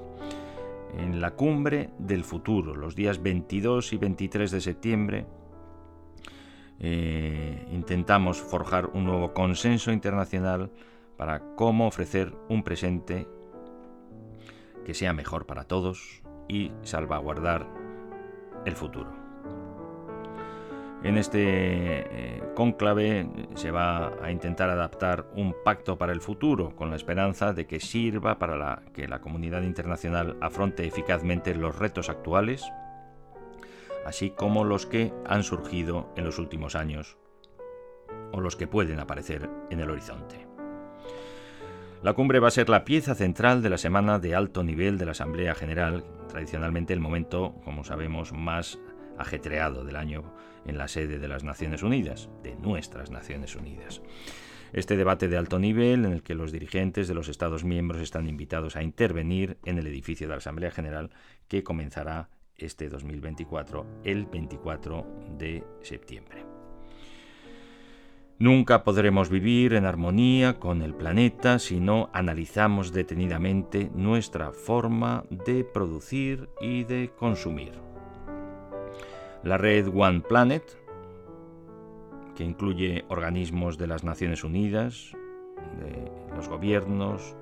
En la cumbre del futuro, los días 22 y 23 de septiembre, eh, intentamos forjar un nuevo consenso internacional para cómo ofrecer un presente que sea mejor para todos y salvaguardar el futuro. En este eh, cónclave se va a intentar adaptar un pacto para el futuro con la esperanza de que sirva para que la comunidad internacional afronte eficazmente los retos actuales, así como los que han surgido en los últimos años o los que pueden aparecer en el horizonte. La cumbre va a ser la pieza central de la semana de alto nivel de la Asamblea General, tradicionalmente el momento, como sabemos, más ajetreado del año en la sede de las Naciones Unidas, de nuestras Naciones Unidas. Este debate de alto nivel, en el que los dirigentes de los Estados miembros están invitados a intervenir en el edificio de la Asamblea General, que comenzará este 2024, el 24 de septiembre. Nunca podremos vivir en armonía con el planeta si no analizamos detenidamente nuestra forma de producir y de consumir. La red One Planet, que incluye organismos de las Naciones Unidas, de los gobiernos,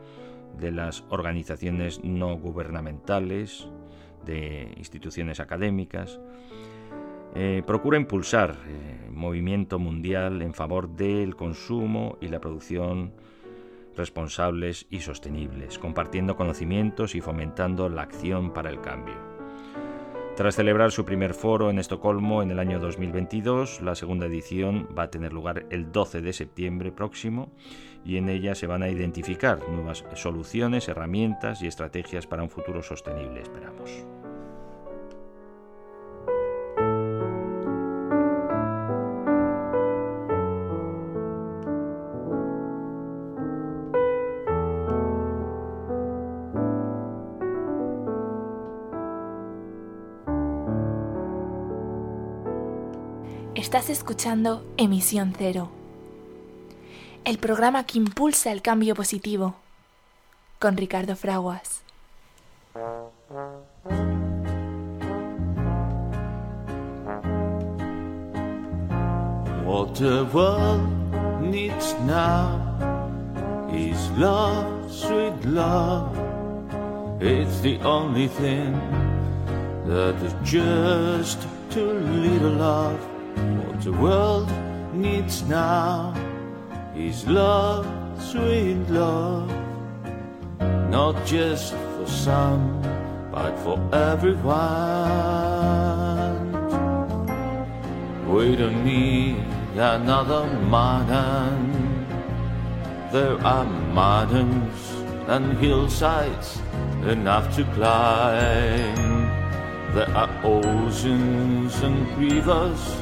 de las organizaciones no gubernamentales, de instituciones académicas, eh, procura impulsar eh, movimiento mundial en favor del consumo y la producción responsables y sostenibles, compartiendo conocimientos y fomentando la acción para el cambio. Tras celebrar su primer foro en Estocolmo en el año 2022, la segunda edición va a tener lugar el 12 de septiembre próximo y en ella se van a identificar nuevas soluciones, herramientas y estrategias para un futuro sostenible, esperamos. Estás escuchando Emisión Cero, el programa que impulsa el cambio positivo, con Ricardo Fraguas. What the world needs now is love, sweet love. It's the only thing that is just too little love. The world needs now is love, sweet love. Not just for some, but for everyone. We don't need another mountain. There are mountains and hillsides enough to climb. There are oceans and rivers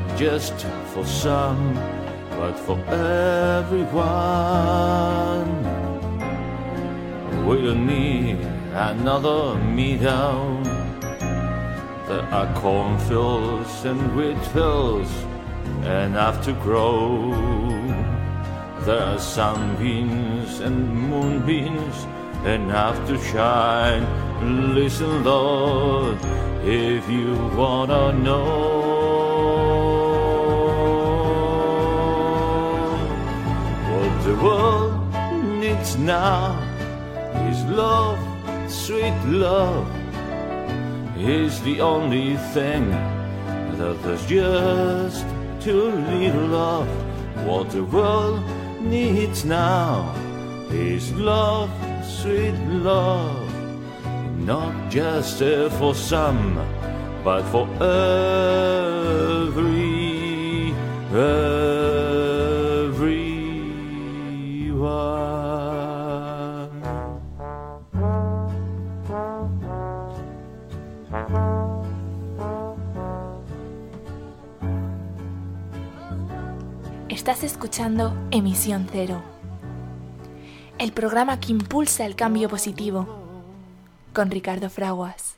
just for some, but for everyone. We don't need another me down. There are cornfields and wheat fields enough to grow. There are sunbeams and moonbeams enough to shine. Listen, Lord, if you wanna know. The world needs now is love, sweet love. Is the only thing that there's just too little of. What the world needs now is love, sweet love. Not just uh, for some, but for every, everyone. Estás escuchando Emisión Cero, el programa que impulsa el cambio positivo, con Ricardo Fraguas.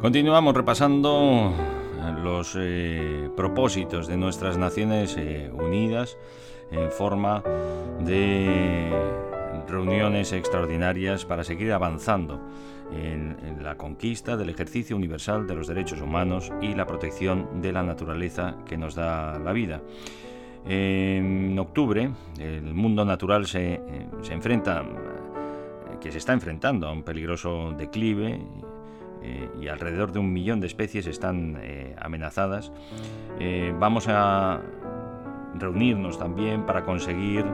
Continuamos repasando los eh, propósitos de nuestras Naciones eh, Unidas en forma de reuniones extraordinarias para seguir avanzando en, la conquista del ejercicio universal de los derechos humanos y la protección de la naturaleza que nos da la vida. En octubre, el mundo natural se, eh, enfrenta, que se está enfrentando a un peligroso declive eh, y alrededor de un millón de especies están eh, amenazadas. vamos a reunirnos también para conseguir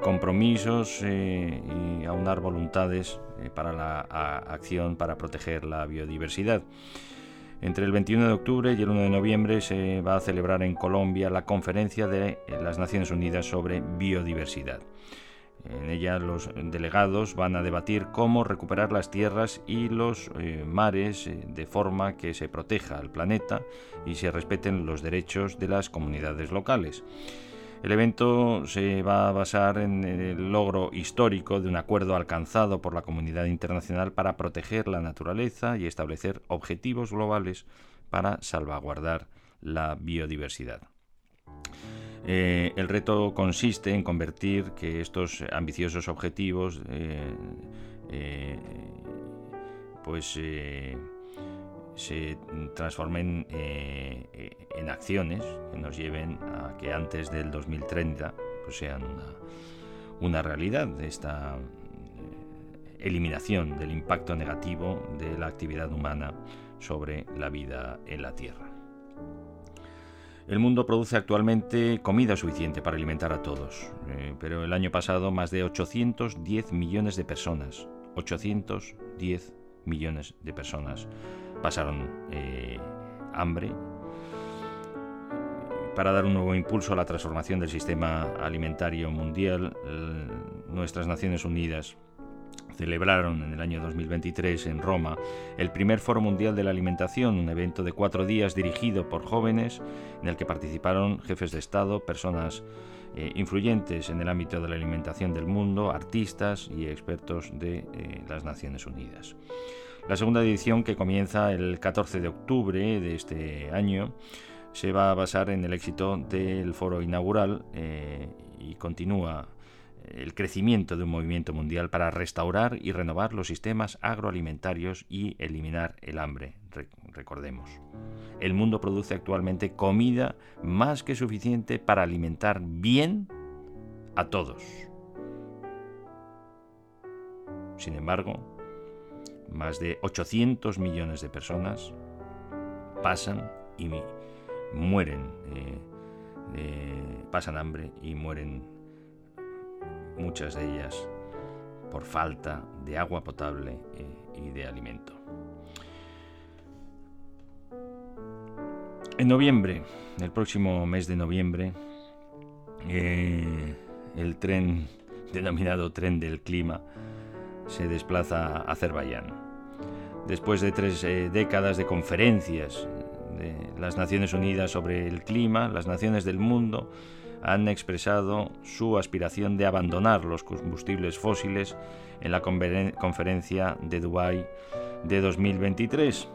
compromisos eh, y aunar voluntades eh, para la acción para proteger la biodiversidad. Entre el 21 de octubre y el 1 de noviembre se va a celebrar en Colombia la conferencia de las Naciones Unidas sobre biodiversidad. En ella los delegados van a debatir cómo recuperar las tierras y los eh, mares de forma que se proteja al planeta y se respeten los derechos de las comunidades locales. El evento se va a basar en el logro histórico de un acuerdo alcanzado por la comunidad internacional para proteger la naturaleza y establecer objetivos globales para salvaguardar la biodiversidad. Eh, el reto consiste en convertir que estos ambiciosos objetivos eh, eh, pues se transformen eh, en acciones que nos lleven a que antes del 2030 pues sean una, realidad de esta eh, eliminación del impacto negativo de la actividad humana sobre la vida en la Tierra. El mundo produce actualmente comida suficiente para alimentar a todos, eh, pero el año pasado más de 810 millones de personas, 810 millones de personas pasaron eh, hambre. Para dar un nuevo impulso a la transformación del sistema alimentario mundial, nuestras Naciones Unidas celebraron en el año 2023 en Roma el primer Foro Mundial de la Alimentación, un evento de cuatro días dirigido por jóvenes en el que participaron jefes de Estado, personas eh, influyentes en el ámbito de la alimentación del mundo, artistas y expertos de eh, las Naciones Unidas. La segunda edición, que comienza el 14 de octubre de este año, se va a basar en el éxito del foro inaugural eh, y continúa el crecimiento de un movimiento mundial para restaurar y renovar los sistemas agroalimentarios y eliminar el hambre. recordemos, el mundo produce actualmente comida más que suficiente para alimentar bien a todos. Sin embargo, más de 800 millones de personas pasan y mueren, eh, eh, pasan hambre y mueren muchas de ellas por falta de agua potable eh, y de alimento. En noviembre, el próximo mes de noviembre, el tren denominado tren del clima se desplaza a Azerbaiyán. Después de tres eh, décadas de conferencias de las Naciones Unidas sobre el clima, las naciones del mundo han expresado su aspiración de abandonar los combustibles fósiles en la conferencia de Dubái de 2023.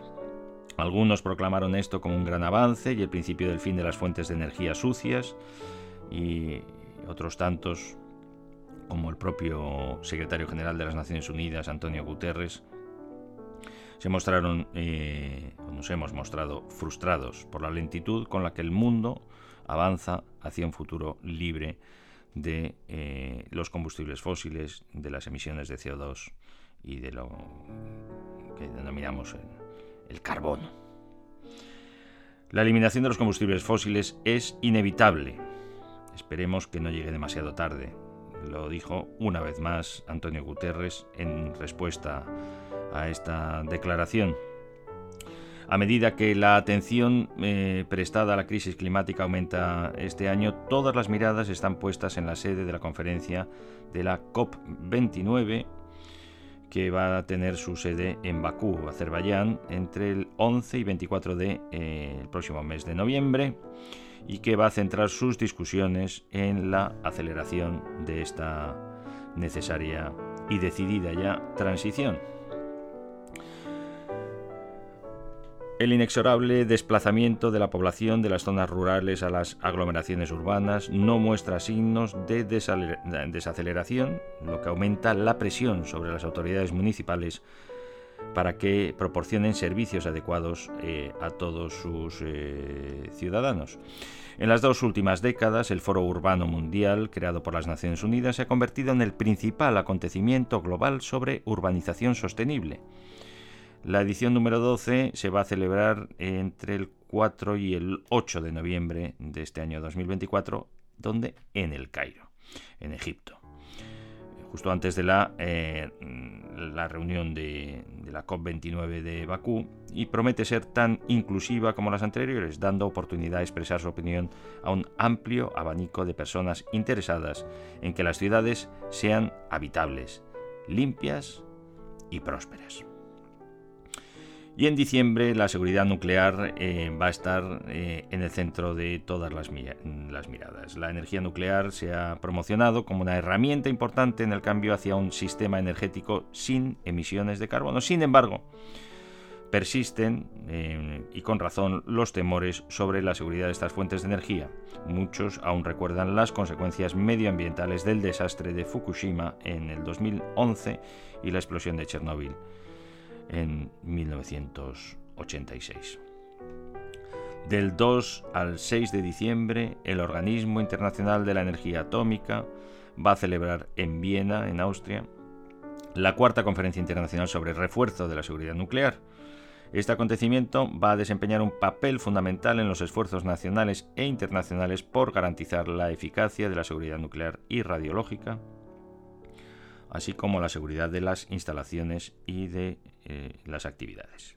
Algunos proclamaron esto como un gran avance y el principio del fin de las fuentes de energía sucias y otros tantos como el propio secretario general de las Naciones Unidas, Antonio Guterres, se mostraron, eh, nos hemos mostrado frustrados por la lentitud con la que el mundo avanza hacia un futuro libre de eh, los combustibles fósiles, de las emisiones de CO2 y de lo que denominamos el carbono. La eliminación de los combustibles fósiles es inevitable. Esperemos que no llegue demasiado tarde. Lo dijo una vez más Antonio Guterres en respuesta a esta declaración. A medida que la atención eh, prestada a la crisis climática aumenta este año, todas las miradas están puestas en la sede de la conferencia de la COP29 que va a tener su sede en Bakú, Azerbaiyán, entre el 11 y 24 de eh, el próximo mes de noviembre y que va a centrar sus discusiones en la aceleración de esta necesaria y decidida ya transición. El inexorable desplazamiento de la población de las zonas rurales a las aglomeraciones urbanas no muestra signos de desaceleración, lo que aumenta la presión sobre las autoridades municipales para que proporcionen servicios adecuados eh, a todos sus eh, ciudadanos. En las dos últimas décadas, el Foro Urbano Mundial, creado por las Naciones Unidas, se ha convertido en el principal acontecimiento global sobre urbanización sostenible. La edición número 12 se va a celebrar entre el 4 y el 8 de noviembre de este año 2024, donde en el Cairo, en Egipto justo antes de la, eh, la reunión de, la COP29 de Bakú y promete ser tan inclusiva como las anteriores, dando oportunidad a expresar su opinión a un amplio abanico de personas interesadas en que las ciudades sean habitables, limpias y prósperas. Y en diciembre la seguridad nuclear eh, va a estar eh, en el centro de todas las, miradas. La energía nuclear se ha promocionado como una herramienta importante en el cambio hacia un sistema energético sin emisiones de carbono. Sin embargo, persisten, eh, y con razón, los temores sobre la seguridad de estas fuentes de energía. Muchos aún recuerdan las consecuencias medioambientales del desastre de Fukushima en el 2011 y la explosión de Chernóbil en 1986. Del 2 al 6 de diciembre, el Organismo Internacional de la Energía Atómica va a celebrar en Viena, en Austria, la cuarta conferencia internacional sobre el refuerzo de la seguridad nuclear. Este acontecimiento va a desempeñar un papel fundamental en los esfuerzos nacionales e internacionales por garantizar la eficacia de la seguridad nuclear y radiológica, así como la seguridad de las instalaciones y de eh, las actividades.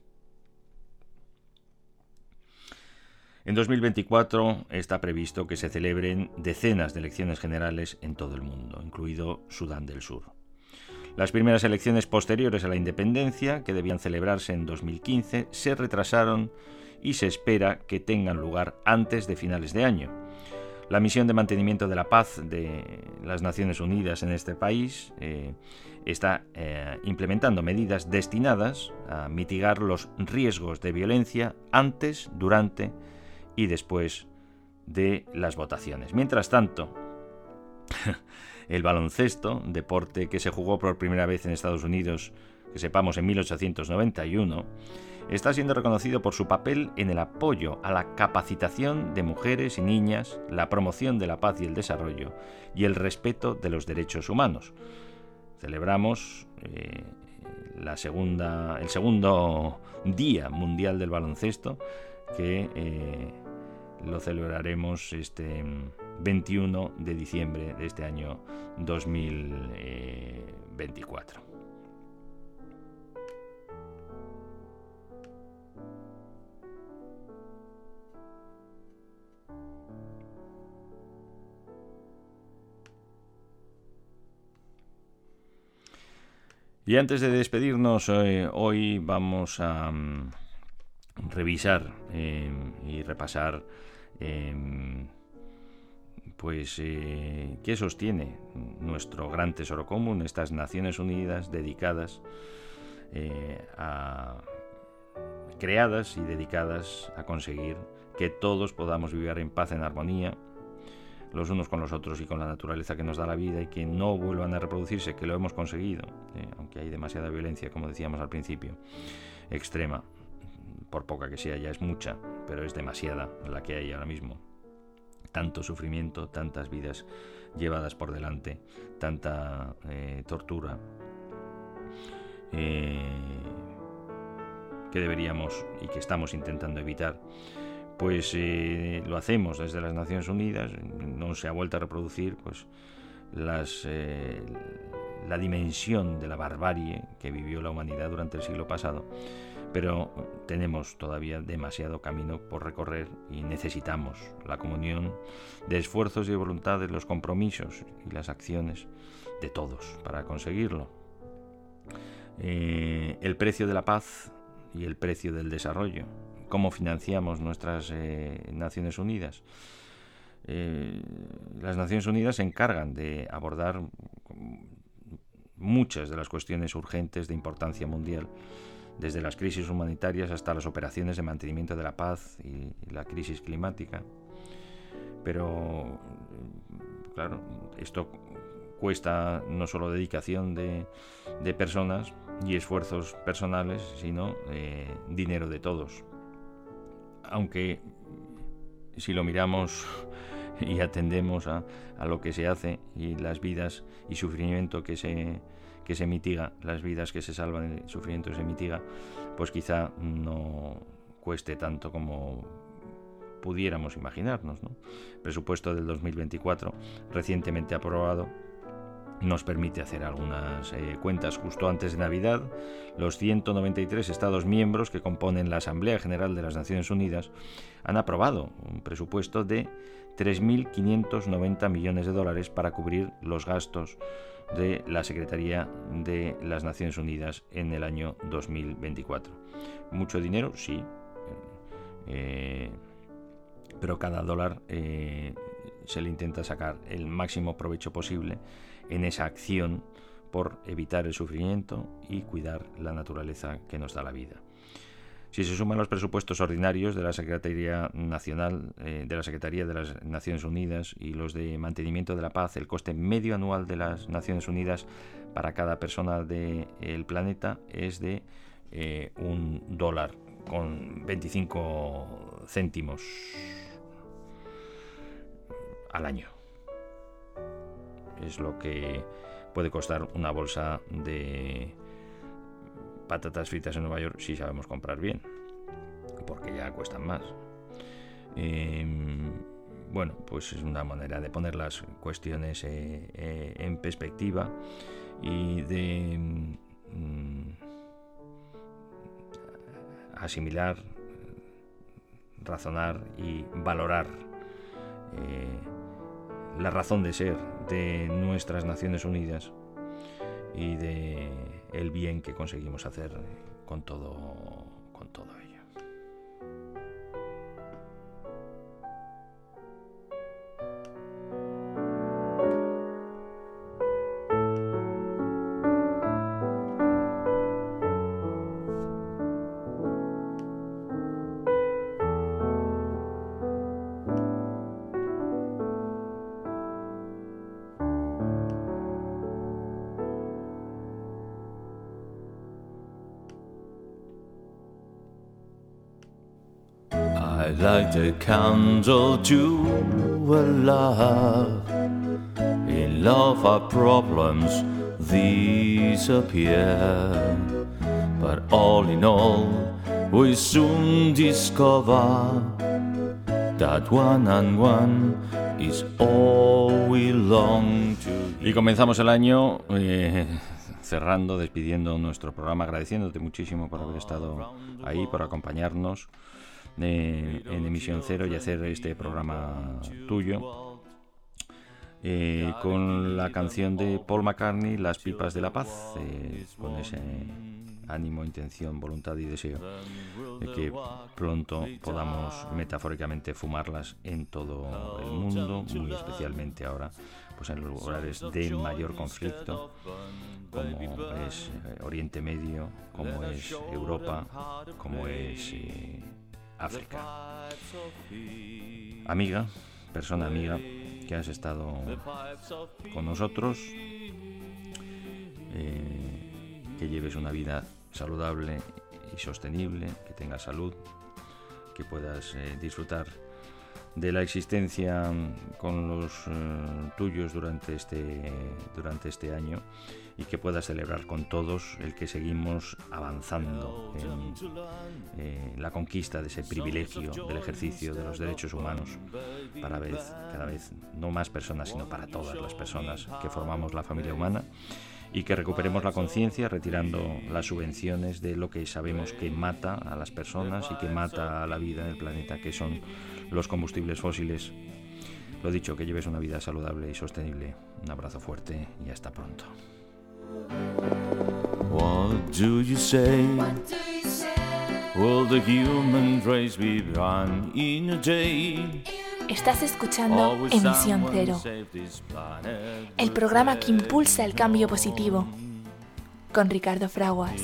En 2024 está previsto que se celebren decenas de elecciones generales en todo el mundo, incluido Sudán del Sur. Las primeras elecciones posteriores a la independencia, que debían celebrarse en 2015, se retrasaron y se espera que tengan lugar antes de finales de año. La misión de mantenimiento de la paz de las Naciones Unidas en este país eh, está eh, implementando medidas destinadas a mitigar los riesgos de violencia antes, durante y después de las votaciones. Mientras tanto, [LAUGHS] el baloncesto, deporte que se jugó por primera vez en Estados Unidos, que sepamos en 1891, está siendo reconocido por su papel en el apoyo a la capacitación de mujeres y niñas, la promoción de la paz y el desarrollo y el respeto de los derechos humanos. Celebramos eh, la segunda, el segundo Día Mundial del Baloncesto que eh, lo celebraremos este 21 de diciembre de este año 2024. Y antes de despedirnos, eh, hoy vamos a mm, revisar em, y repasar em, pues eh, qué sostiene nuestro gran tesoro común, estas Naciones Unidas dedicadas eh, a creadas y dedicadas a conseguir que todos podamos vivir en paz, en armonía, los unos con los otros y con la naturaleza que nos da la vida y que no vuelvan a reproducirse, que lo hemos conseguido, ¿eh? aunque hay demasiada violencia, como decíamos al principio, extrema, por poca que sea, ya es mucha, pero es demasiada la que hay ahora mismo. Tanto sufrimiento, tantas vidas llevadas por delante, tanta eh, tortura, eh, que deberíamos y que estamos intentando evitar pues eh, lo hacemos desde las Naciones Unidas, no se ha vuelto a reproducir pues las, eh, la dimensión de la barbarie que vivió la humanidad durante el siglo pasado, pero tenemos todavía demasiado camino por recorrer y necesitamos la comunión de esfuerzos y de voluntades, los compromisos y las acciones de todos para conseguirlo. Eh, el precio de la paz y el precio del desarrollo. ¿Cómo financiamos nuestras eh, Naciones Unidas? Eh, las Naciones Unidas se encargan de abordar muchas de las cuestiones urgentes de importancia mundial, desde las crisis humanitarias hasta las operaciones de mantenimiento de la paz y la crisis climática. Pero, claro, esto cuesta no solo dedicación de, personas y esfuerzos personales, sino eh, dinero de todos. Aunque si lo miramos y atendemos a, lo que se hace y las vidas y sufrimiento que se, que se mitiga, las vidas que se salvan, el sufrimiento que se mitiga, pues quizá no cueste tanto como pudiéramos imaginarnos. Presupuesto del 2024, recientemente aprobado, nos permite hacer algunas eh, cuentas justo antes de Navidad. Los 193 Estados miembros que componen la Asamblea General de las Naciones Unidas han aprobado un presupuesto de 3.590 millones de dólares para cubrir los gastos de la Secretaría de las Naciones Unidas en el año 2024. ¿Mucho dinero? Sí. Eh, pero cada dólar eh, se le intenta sacar el máximo provecho posible en esa acción por evitar el sufrimiento y cuidar la naturaleza que nos da la vida. Si se suman los presupuestos ordinarios de la Secretaría Nacional eh, de la Secretaría de las Naciones Unidas y los de mantenimiento de la paz, el coste medio anual de las Naciones Unidas para cada persona del planeta es de eh, un dólar con 25 céntimos al año es lo que puede costar una bolsa de patatas fritas en Nueva York si sabemos comprar bien, porque ya cuestan más. Em, bueno, pues es una manera de poner las cuestiones eh, eh, en perspectiva y de mm, asimilar, razonar y valorar eh, la razón de ser de nuestras Naciones Unidas y de el bien que conseguimos hacer con todo con todo ello. Candle. In love, our problems. But all in all, we soon discover that one and one is all we long. Y comenzamos el año. Eh cerrando, despidiendo nuestro programa, agradeciéndote muchísimo por haber estado ahí, por acompañarnos en Emisión Cero y hacer este programa tuyo. Eh, con la canción de Paul McCartney, Las Pipas de la Paz, eh, con ese ánimo, intención, voluntad y deseo de que pronto podamos metafóricamente fumarlas en todo el mundo, muy especialmente ahora pues en los lugares de mayor conflicto, como es eh, Oriente Medio, como es Europa, como es Amiga, persona amiga, que has estado con nosotros, eh, que lleves una vida saludable y sostenible, que tengas salud, que puedas eh, disfrutar de la existencia con los eh, tuyos durante este, durante este año y que puedas celebrar con todos el que seguimos avanzando en eh, la conquista de ese privilegio del ejercicio de los derechos humanos para vez, cada vez no más personas, sino para todas las personas que formamos la familia humana y que recuperemos la conciencia retirando las subvenciones de lo que sabemos que mata a las personas y que mata a la vida en el planeta, que son los combustibles fósiles. Lo dicho, que lleves una vida saludable y sostenible. Un abrazo fuerte y hasta pronto. What do you say? Will the human race be run in a day? Estás escuchando Emisión Cero, el programa que impulsa el cambio positivo, con Ricardo Fraguas.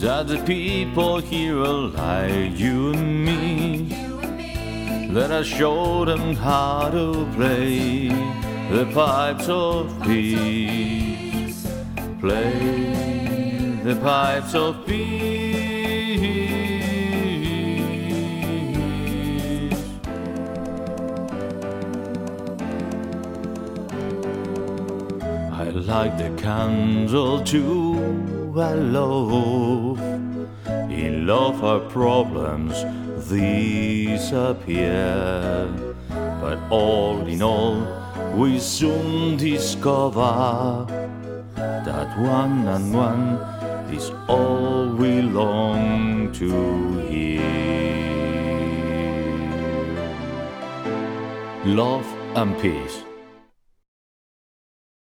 That the people here are like you and me. Let us show them how to play the pipes of peace. Play the pipes of peace. I like the candle too. I love. In love, our problems disappear. But all in all, we soon discover that one and one is all we long to hear. Love and peace.